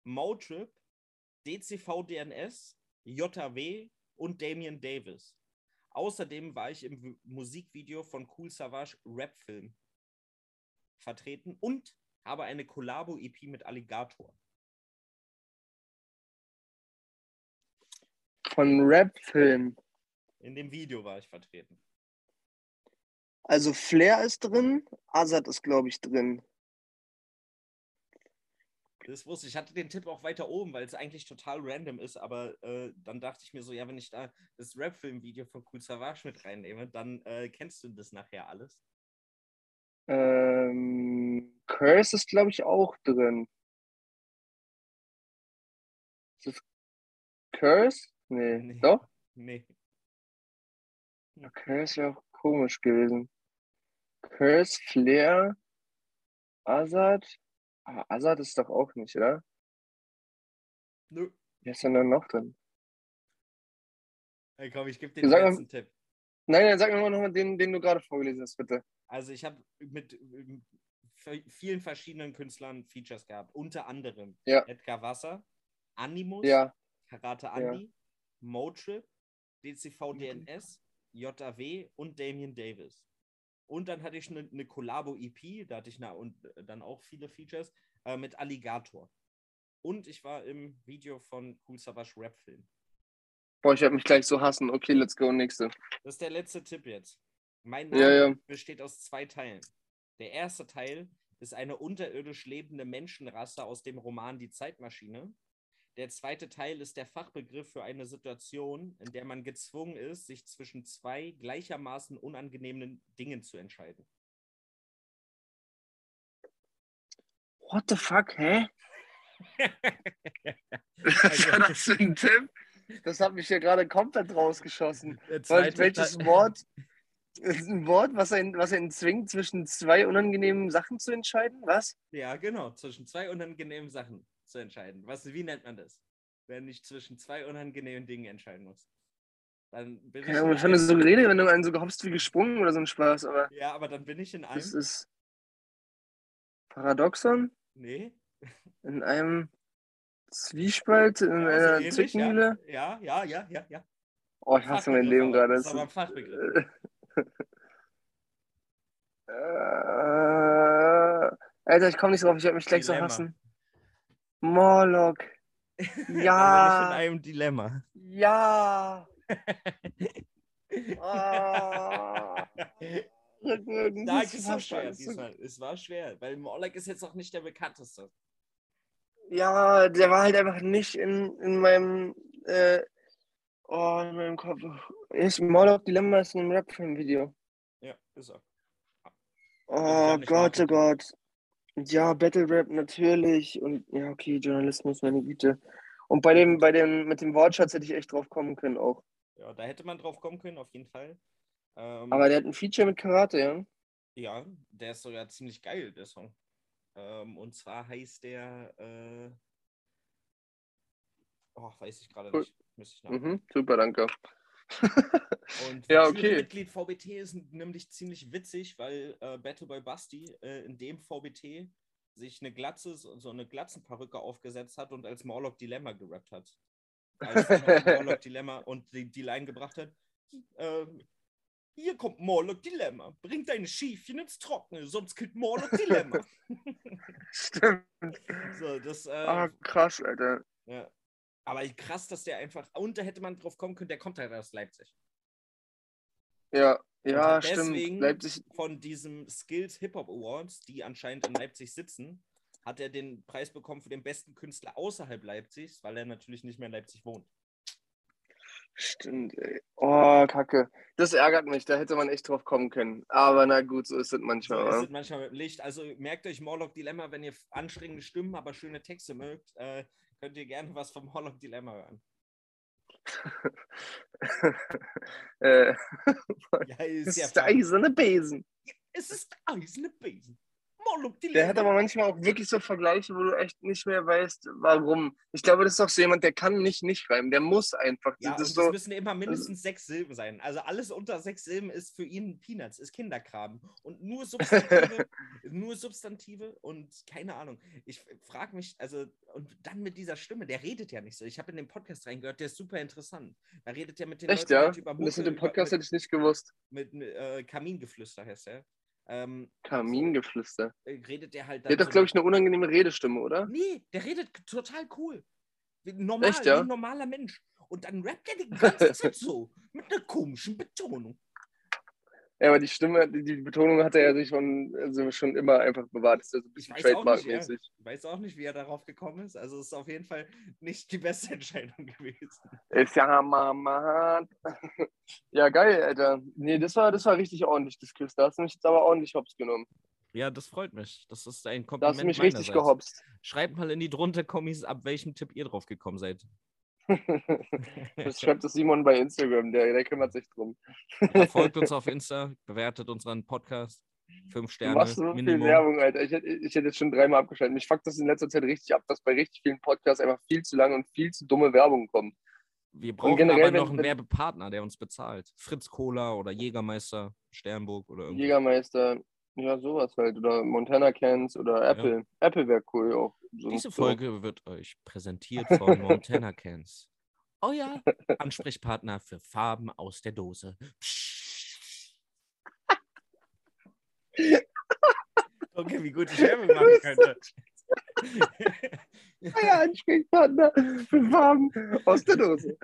Motrip, DCV DNS, JW und Damian Davis. Außerdem war ich im Musikvideo von Cool Savage Rap Film vertreten und habe eine Collabo-EP mit Alligator. Von Rap-Film. In dem Video war ich vertreten. Also Flair ist drin, Azad ist, glaube ich, drin. Das wusste ich. Ich hatte den Tipp auch weiter oben, weil es eigentlich total random ist, aber äh, dann dachte ich mir so, ja, wenn ich da das Rap-Film-Video von Cool Savage mit reinnehme, dann äh, kennst du das nachher alles. Ähm, Curse ist, glaube ich, auch drin. Ist das Curse? Nee, Nee. doch? Nee. Ja, Curse wäre auch komisch gewesen. Curse, Flair, Azad. Ah, Azad ist doch auch nicht, oder? Nö. Wer ist denn da noch drin? Hey, komm, ich gebe dir den Sag mal- letzten Tipp. Nein, nein, sag mir mal nochmal den, den du gerade vorgelesen hast, bitte. Also ich habe mit ähm, vielen verschiedenen Künstlern Features gehabt. Unter anderem Ja. Edgar Wasser, Animus, Ja, Karate Andy, Motrip, DCV DNS, JW und Damian Davis. Und dann hatte ich eine, eine Collabo-EP, da hatte ich na, und äh, dann auch viele Features äh, mit Alligator. Und ich war im Video von Cool Savage Rap Film. boah, ich werde mich gleich so hassen. Okay, let's go, nächste. Das ist der letzte Tipp jetzt. Mein Ja, Name ja. besteht aus zwei Teilen. Der erste Teil ist eine unterirdisch lebende Menschenrasse aus dem Roman Die Zeitmaschine. Der zweite Teil ist der Fachbegriff für eine Situation, in der man gezwungen ist, sich zwischen zwei gleichermaßen unangenehmen Dingen zu entscheiden. What the fuck, hä? Was war das für ein Tipp? Das hat mich hier gerade komplett rausgeschossen. Welches Wort ist ein Wort, was einen, was einen zwingt, zwischen zwei unangenehmen Sachen zu entscheiden? Was? Ja, genau, zwischen zwei unangenehmen Sachen zu entscheiden. Was, wie nennt man das? Wenn ich zwischen zwei unangenehmen Dingen entscheiden muss. Dann bin Ahnung, ich fand das so geredet, wenn du einen so gehopst wie gesprungen oder so ein Spaß, aber Ja, aber dann bin ich in einem. das ist Paradoxon Nee. in einem Zwiespalt, in Ja, so einer ähnlich, Zwickmühle. Ja, ja, ja, ja, ja. Oh, ich hasse mein Leben gerade. Das ist aber ein Fachbegriff. Äh, Alter, ich komme nicht drauf, ich werde mich gleich Dilemma. so hassen. Morlock. Ich in Ja. einem Dilemma. Ja. Ah. Rückwirkend. Da ist es war schwer diesmal. Es war schwer, weil Morlock ist jetzt auch nicht der bekannteste. Ja, der war halt einfach nicht in, in meinem, äh, oh, in meinem Kopf. Ist Morlock Dilemma ist ein Rap-Film-Video. Ja, ist er. Oh Gott, oh. Gott. Ja, Battle Rap natürlich. Und ja, okay, Journalismus, meine Güte. Und bei dem, bei dem, mit dem Wortschatz hätte ich echt drauf kommen können auch. Ja, da hätte man drauf kommen können, auf jeden Fall. Ähm, Aber der hat ein Feature mit Karate, ja? ja, der ist sogar ziemlich geil, der Song. Ähm, und zwar heißt der, äh, oh, weiß ich gerade Cool. nicht. Müsste ich. Mhm, super, danke. Und Ja, okay. Mitglied VBT ist nämlich ziemlich witzig, weil äh, Battleboy Basti äh, in dem VBT sich eine Glatze, so so eine Glatzenperücke aufgesetzt hat und als Morlock Dilemma gerappt hat. Als Morlock Dilemma und die, die Line gebracht hat. Ähm, hier kommt Morlock Dilemma. Bring deine Schiefchen ins Trockene, sonst killt Morlock Dilemma. Stimmt. so, das, äh, Ah, krass, Alter. ja. Aber krass, dass der einfach. Und da hätte man drauf kommen können, der kommt halt aus Leipzig. Ja, ja, hat stimmt. deswegen- Leipzig, von diesem Skills Hip Hop Awards, die anscheinend in Leipzig sitzen, hat er den Preis bekommen für den besten Künstler außerhalb Leipzigs, weil er natürlich nicht mehr in Leipzig wohnt. stimmt, ey. Oh, Kacke. Das ärgert mich, da hätte man echt drauf kommen können. Aber na gut, so ist es So manchmal. ist wa? es manchmal mit Licht. Also merkt euch Morlock Dilemma, wenn ihr anstrengende Stimmen, aber schöne Texte mögt, äh, könnt ihr gerne was vom Morlock Dilemma hören. äh, Ja, ist ja ist der eiserne Besen. Es ist der eiserne Besen. Der hat aber manchmal auch wirklich so Vergleiche, wo du echt nicht mehr weißt, warum. Ich glaube, das ist auch so jemand, der kann nicht nicht reimen. Der muss einfach. Ja, das es so, müssen immer mindestens sechs Silben sein. Also alles unter sechs Silben ist für ihn Peanuts, ist Kinderkram. Und nur Substantive, nur Substantive und keine Ahnung. Ich frage mich, also, und dann mit dieser Stimme, der redet ja nicht so. Ich habe in den Podcast reingehört, der ist super interessant. Da redet er mit den echt, Leuten ja? halt über Das mit dem Podcast über, hätte ich nicht gewusst. mit, mit äh, Kamingeflüster heißt er. Ähm, Kamingeflüster. äh, redet der halt Der hat doch, so glaube ich, eine unangenehme Redestimme, oder? Nee, der redet total cool. Normal, Echt, ja? wie ein normaler Mensch. Und dann rappt er die ganze Zeit so. Mit einer komischen Betonung. Ja, aber die Stimme, die, die Betonung hat er ja sich schon, also schon immer einfach bewahrt. Das ist ja so ein Ich bisschen weiß auch nicht, ja. Trademark-mäßig. Ich weiß auch nicht, wie er darauf gekommen ist. Also es ist auf jeden Fall nicht die beste Entscheidung gewesen. Ist ja Mama. Ja, geil, Alter. Nee, das war, das war richtig ordentlich, das Quiz. Da hast du mich jetzt aber ordentlich hops genommen. Ja, das freut mich. Das ist ein Da Kompliment hast du mich richtig meinerseits. gehopst. Schreibt mal in die drunter Kommis, ab welchem Tipp ihr drauf gekommen seid. Das schreibt das Simon bei Instagram, der, der kümmert sich drum. Ja, folgt uns auf Insta, bewertet unseren Podcast. Fünf Du Sterne machst so viel Minimum. Werbung, Alter. Ich, hätte- ich hätte jetzt schon dreimal abgeschaltet. Mich fuckt das in letzter Zeit richtig ab, dass bei richtig vielen Podcasts einfach viel zu lange und viel zu dumme Werbung kommt. Wir brauchen generell, aber noch einen wenn- Werbepartner, der uns bezahlt. Fritz Cola oder Jägermeister, Sternburg oder irgendwas. Jägermeister, ja, sowas halt. Oder Montana Cans oder Apple. Apple wäre cool auch. So, Diese so. Folge wird euch präsentiert von Montana Cans. Euer Ansprechpartner für Farben aus der Dose. Okay, wie gut ich Werbung machen könnte. Euer Ansprechpartner für Farben aus der Dose.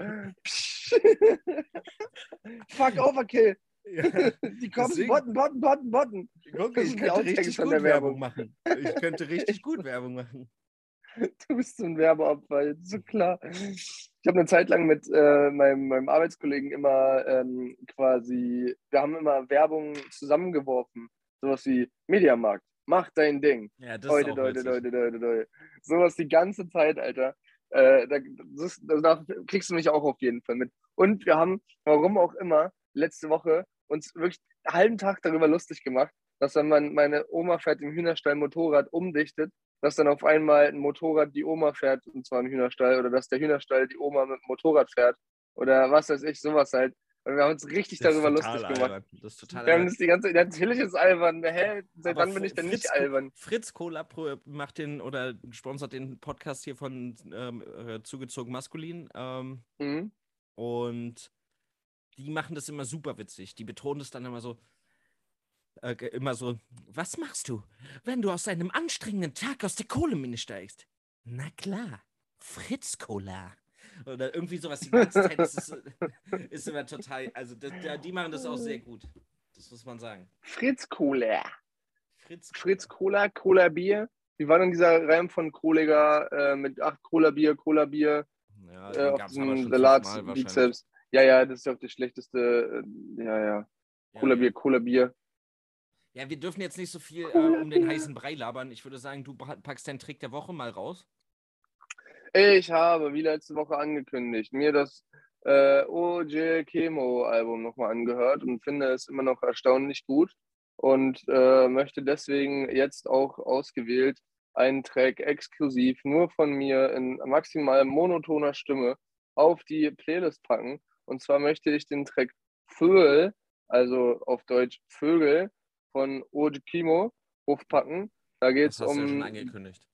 Fuck Overkill. Ja, Die kommen, Deswegen- Botten, Botten, Botten, Botten. guck, ich könnte richtig von gut der Werbung Werbung. machen. Ich könnte richtig gut Werbung machen. Du bist so ein Werbeopfer, so klar. Ich habe eine Zeit lang mit äh, meinem, meinem Arbeitskollegen immer ähm, quasi, wir haben immer Werbung zusammengeworfen. Sowas wie Mediamarkt, mach dein Ding. Ja, das Heute, ist auch heute, heute, heute, heute. Sowas die ganze Zeit, Alter. Äh, da, das, da kriegst du mich auch auf jeden Fall mit. Und wir haben, warum auch immer, letzte Woche uns wirklich einen halben Tag darüber lustig gemacht, dass wenn man meine Oma fährt im Hühnerstall Motorrad umdichtet, dass dann auf einmal ein Motorrad die Oma fährt, und zwar im Hühnerstall, oder dass der Hühnerstall die Oma mit dem Motorrad fährt. Oder was weiß ich, sowas halt. Und wir haben uns richtig Das darüber lustig gemacht. albern. Das ist total Wir haben das die ganze natürlich ist albern. Hä? Seit wann bin ich denn nicht Fritz Co- albern? Fritz Cola Pro macht den oder sponsert den Podcast hier von ähm, äh, Zugezogen Maskulin. Ähm, Mhm. und die machen das immer super witzig. Die betonen das dann immer so. Äh, immer so, was machst du, wenn du aus einem anstrengenden Tag aus der Kohlemine steigst? Na klar, Fritz Cola. Oder irgendwie sowas die ganze Zeit. Das ist, äh, ist immer total. Also, das, ja, die machen das auch sehr gut. Das muss man sagen. Fritz Cola. Fritz, Fritz Cola, Cola Bier. Wie war denn dieser Reim von Kohleger äh, mit ach, Cola Bier, Cola Bier Ja, äh, auf schon Salat. Bizeps? Ja, ja, das ist ja auch das schlechteste. Äh, ja, ja. Cola Ja, Bier, Cola Bier. Ja, wir dürfen jetzt nicht so viel äh, um den heißen Brei labern. Ich würde sagen, du pa- packst deinen Trick der Woche mal raus. Ich habe, wie letzte Woche angekündigt, mir das äh, OJ Chemo Album nochmal angehört und finde es immer noch erstaunlich gut und äh, möchte deswegen jetzt auch ausgewählt einen Track exklusiv nur von mir in maximal monotoner Stimme auf die Playlist packen. Und zwar möchte ich den Track Vögel, also auf Deutsch Vögel, von OJ Chemo aufpacken. Da geht es du ja schon um angekündigt.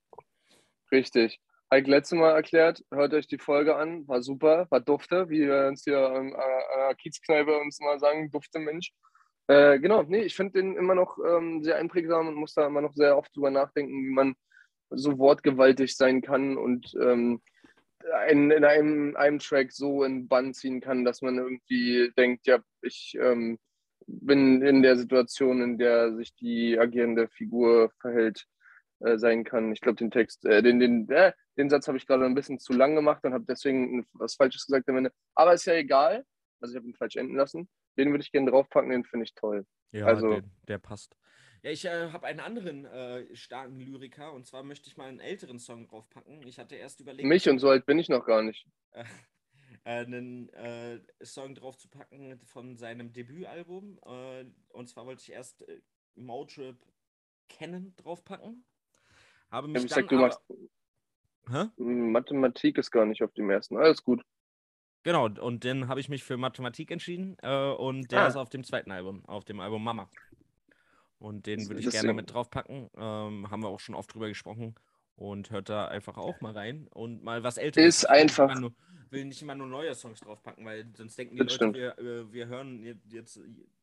Richtig. Habe ich letztes Mal erklärt, hört euch die Folge an, war super, war dufte, wie wir uns hier an an der Kiezkneipe uns mal sagen, dufte Mensch. Äh, genau, nee, ich finde den immer noch ähm, sehr einprägsam und muss da immer noch sehr oft drüber nachdenken, wie man so wortgewaltig sein kann und ähm, in, in einem, einem Track so in Bann ziehen kann, dass man irgendwie denkt, ja, ich ähm, bin in der Situation, in der sich die agierende Figur verhält, äh, sein kann. Ich glaube, den Text, äh, den, den, äh, den Satz habe ich gerade ein bisschen zu lang gemacht und habe deswegen was Falsches gesagt am Ende. Aber ist ja egal. Also ich habe ihn falsch enden lassen. Den würde ich gerne draufpacken, den finde ich toll. Ja, also- der, der passt. Ja, ich äh, habe einen anderen äh, starken Lyriker und zwar möchte ich mal einen älteren Song draufpacken. Ich hatte erst überlegt, Mich und so alt bin ich noch gar nicht. äh, einen äh, Song draufzupacken von seinem Debütalbum. Äh, und zwar wollte ich erst äh, Motrip Kennen draufpacken. Habe mich Ich dann sag, du machst Hä? Mathematik ist gar nicht auf dem ersten. Alles gut. Genau, und dann habe ich mich für Mathematik entschieden äh, und der Ah. ist auf dem zweiten Album, auf dem Album Mama. Und den würde ich gerne mit draufpacken. Ähm, haben wir auch schon oft drüber gesprochen. Und hört da einfach auch mal rein und mal was älteres. Ist Ich einfach- Nur, will nicht immer nur neue Songs draufpacken, weil sonst denken die Das Leute, wir, äh, wir hören je- jetzt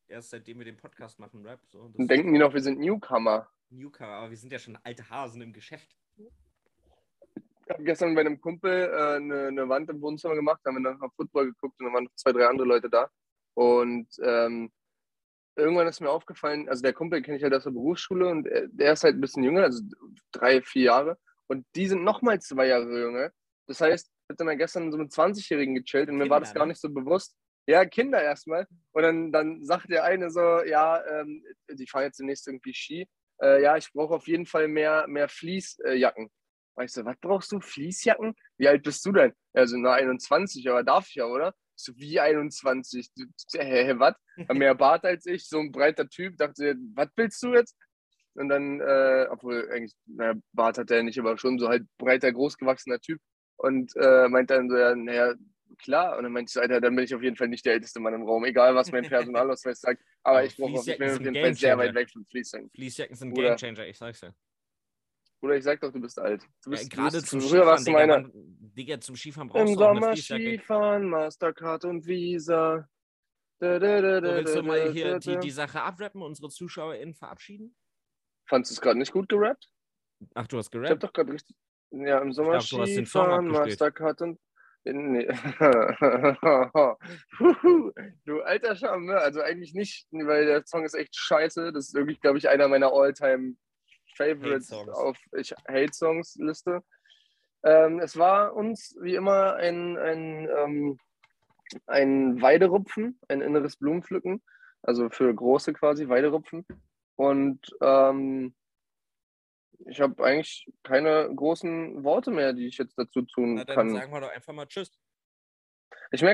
erst seitdem wir den Podcast machen, Rap. So. Dann denken die noch, wir sind Newcomer. Newcomer, aber wir sind ja schon alte Hasen im Geschäft. Ich habe gestern bei einem Kumpel äh, eine, eine Wand im Wohnzimmer gemacht, haben wir dann auf Football geguckt und dann waren noch zwei, drei andere Leute da. Und ähm, irgendwann ist mir aufgefallen, also der Kumpel kenne ich halt aus der Berufsschule und er, der ist halt ein bisschen jünger, also drei, vier Jahre. Und die sind nochmal zwei Jahre jünger. Das heißt, ich habe dann gestern so mit 20-Jährigen gechillt und mir war das Kinder, gar ne? nicht so bewusst. Ja, Kinder erstmal. Und dann, dann sagt der eine so, ja, ähm, die fahren jetzt demnächst irgendwie Ski. Äh, ja, ich brauche auf jeden Fall mehr, mehr Fließjacken. War ich so, was brauchst du? Fließjacken? Wie alt bist du denn? Ja, so, na, 21, aber darf ich ja, oder? So, wie 21? Du- Hä, hä, was? Mehr Bart als ich, so ein breiter Typ. Dachte, was willst du jetzt? Und dann, äh, obwohl eigentlich, naja, Bart hat er nicht, aber schon so halt breiter, großgewachsener Typ. Und äh, meint dann so, ja, naja, klar. Und dann meinte ich so, Alter, dann bin ich auf jeden Fall nicht der älteste Mann im Raum, egal was mein Personalausweis sagt. Aber Aber ich, brauche auf, auf jeden Fall sehr weit weg von Fließjacken. Fließjacken sind Gamechanger, ich sag's ja. Oder ich sag doch, du bist alt. Du ja bist, gerade du bist, zum früher Skifahren, warst du Digga, meine, man, Digga, zum Skifahren brauchst Im du Sommer. Skifahren, Mastercard und Visa. Da, da, da, da, willst du mal hier die, die Sache abrappen, unsere ZuschauerInnen verabschieden? Fandest du es gerade nicht gut gerappt? Ach, du hast Ich hab gerappt? doch gerade richtig. Ja, im Sommer den Song Skifahren. Mastercard und. Nee. Du alter Charmeur. Also eigentlich nicht, weil der Song ist echt scheiße. Das ist wirklich, glaube ich, einer meiner All-Time Favorites auf ich Hate Songs Liste. Ähm, es war uns wie immer ein, ein, ähm, ein Weiderupfen, ein inneres Blumenpflücken, also für große quasi Weiderupfen. Und ähm, ich habe eigentlich keine großen Worte mehr, die ich jetzt dazu tun Na, dann kann. sagen wir doch einfach mal Tschüss. Ich merke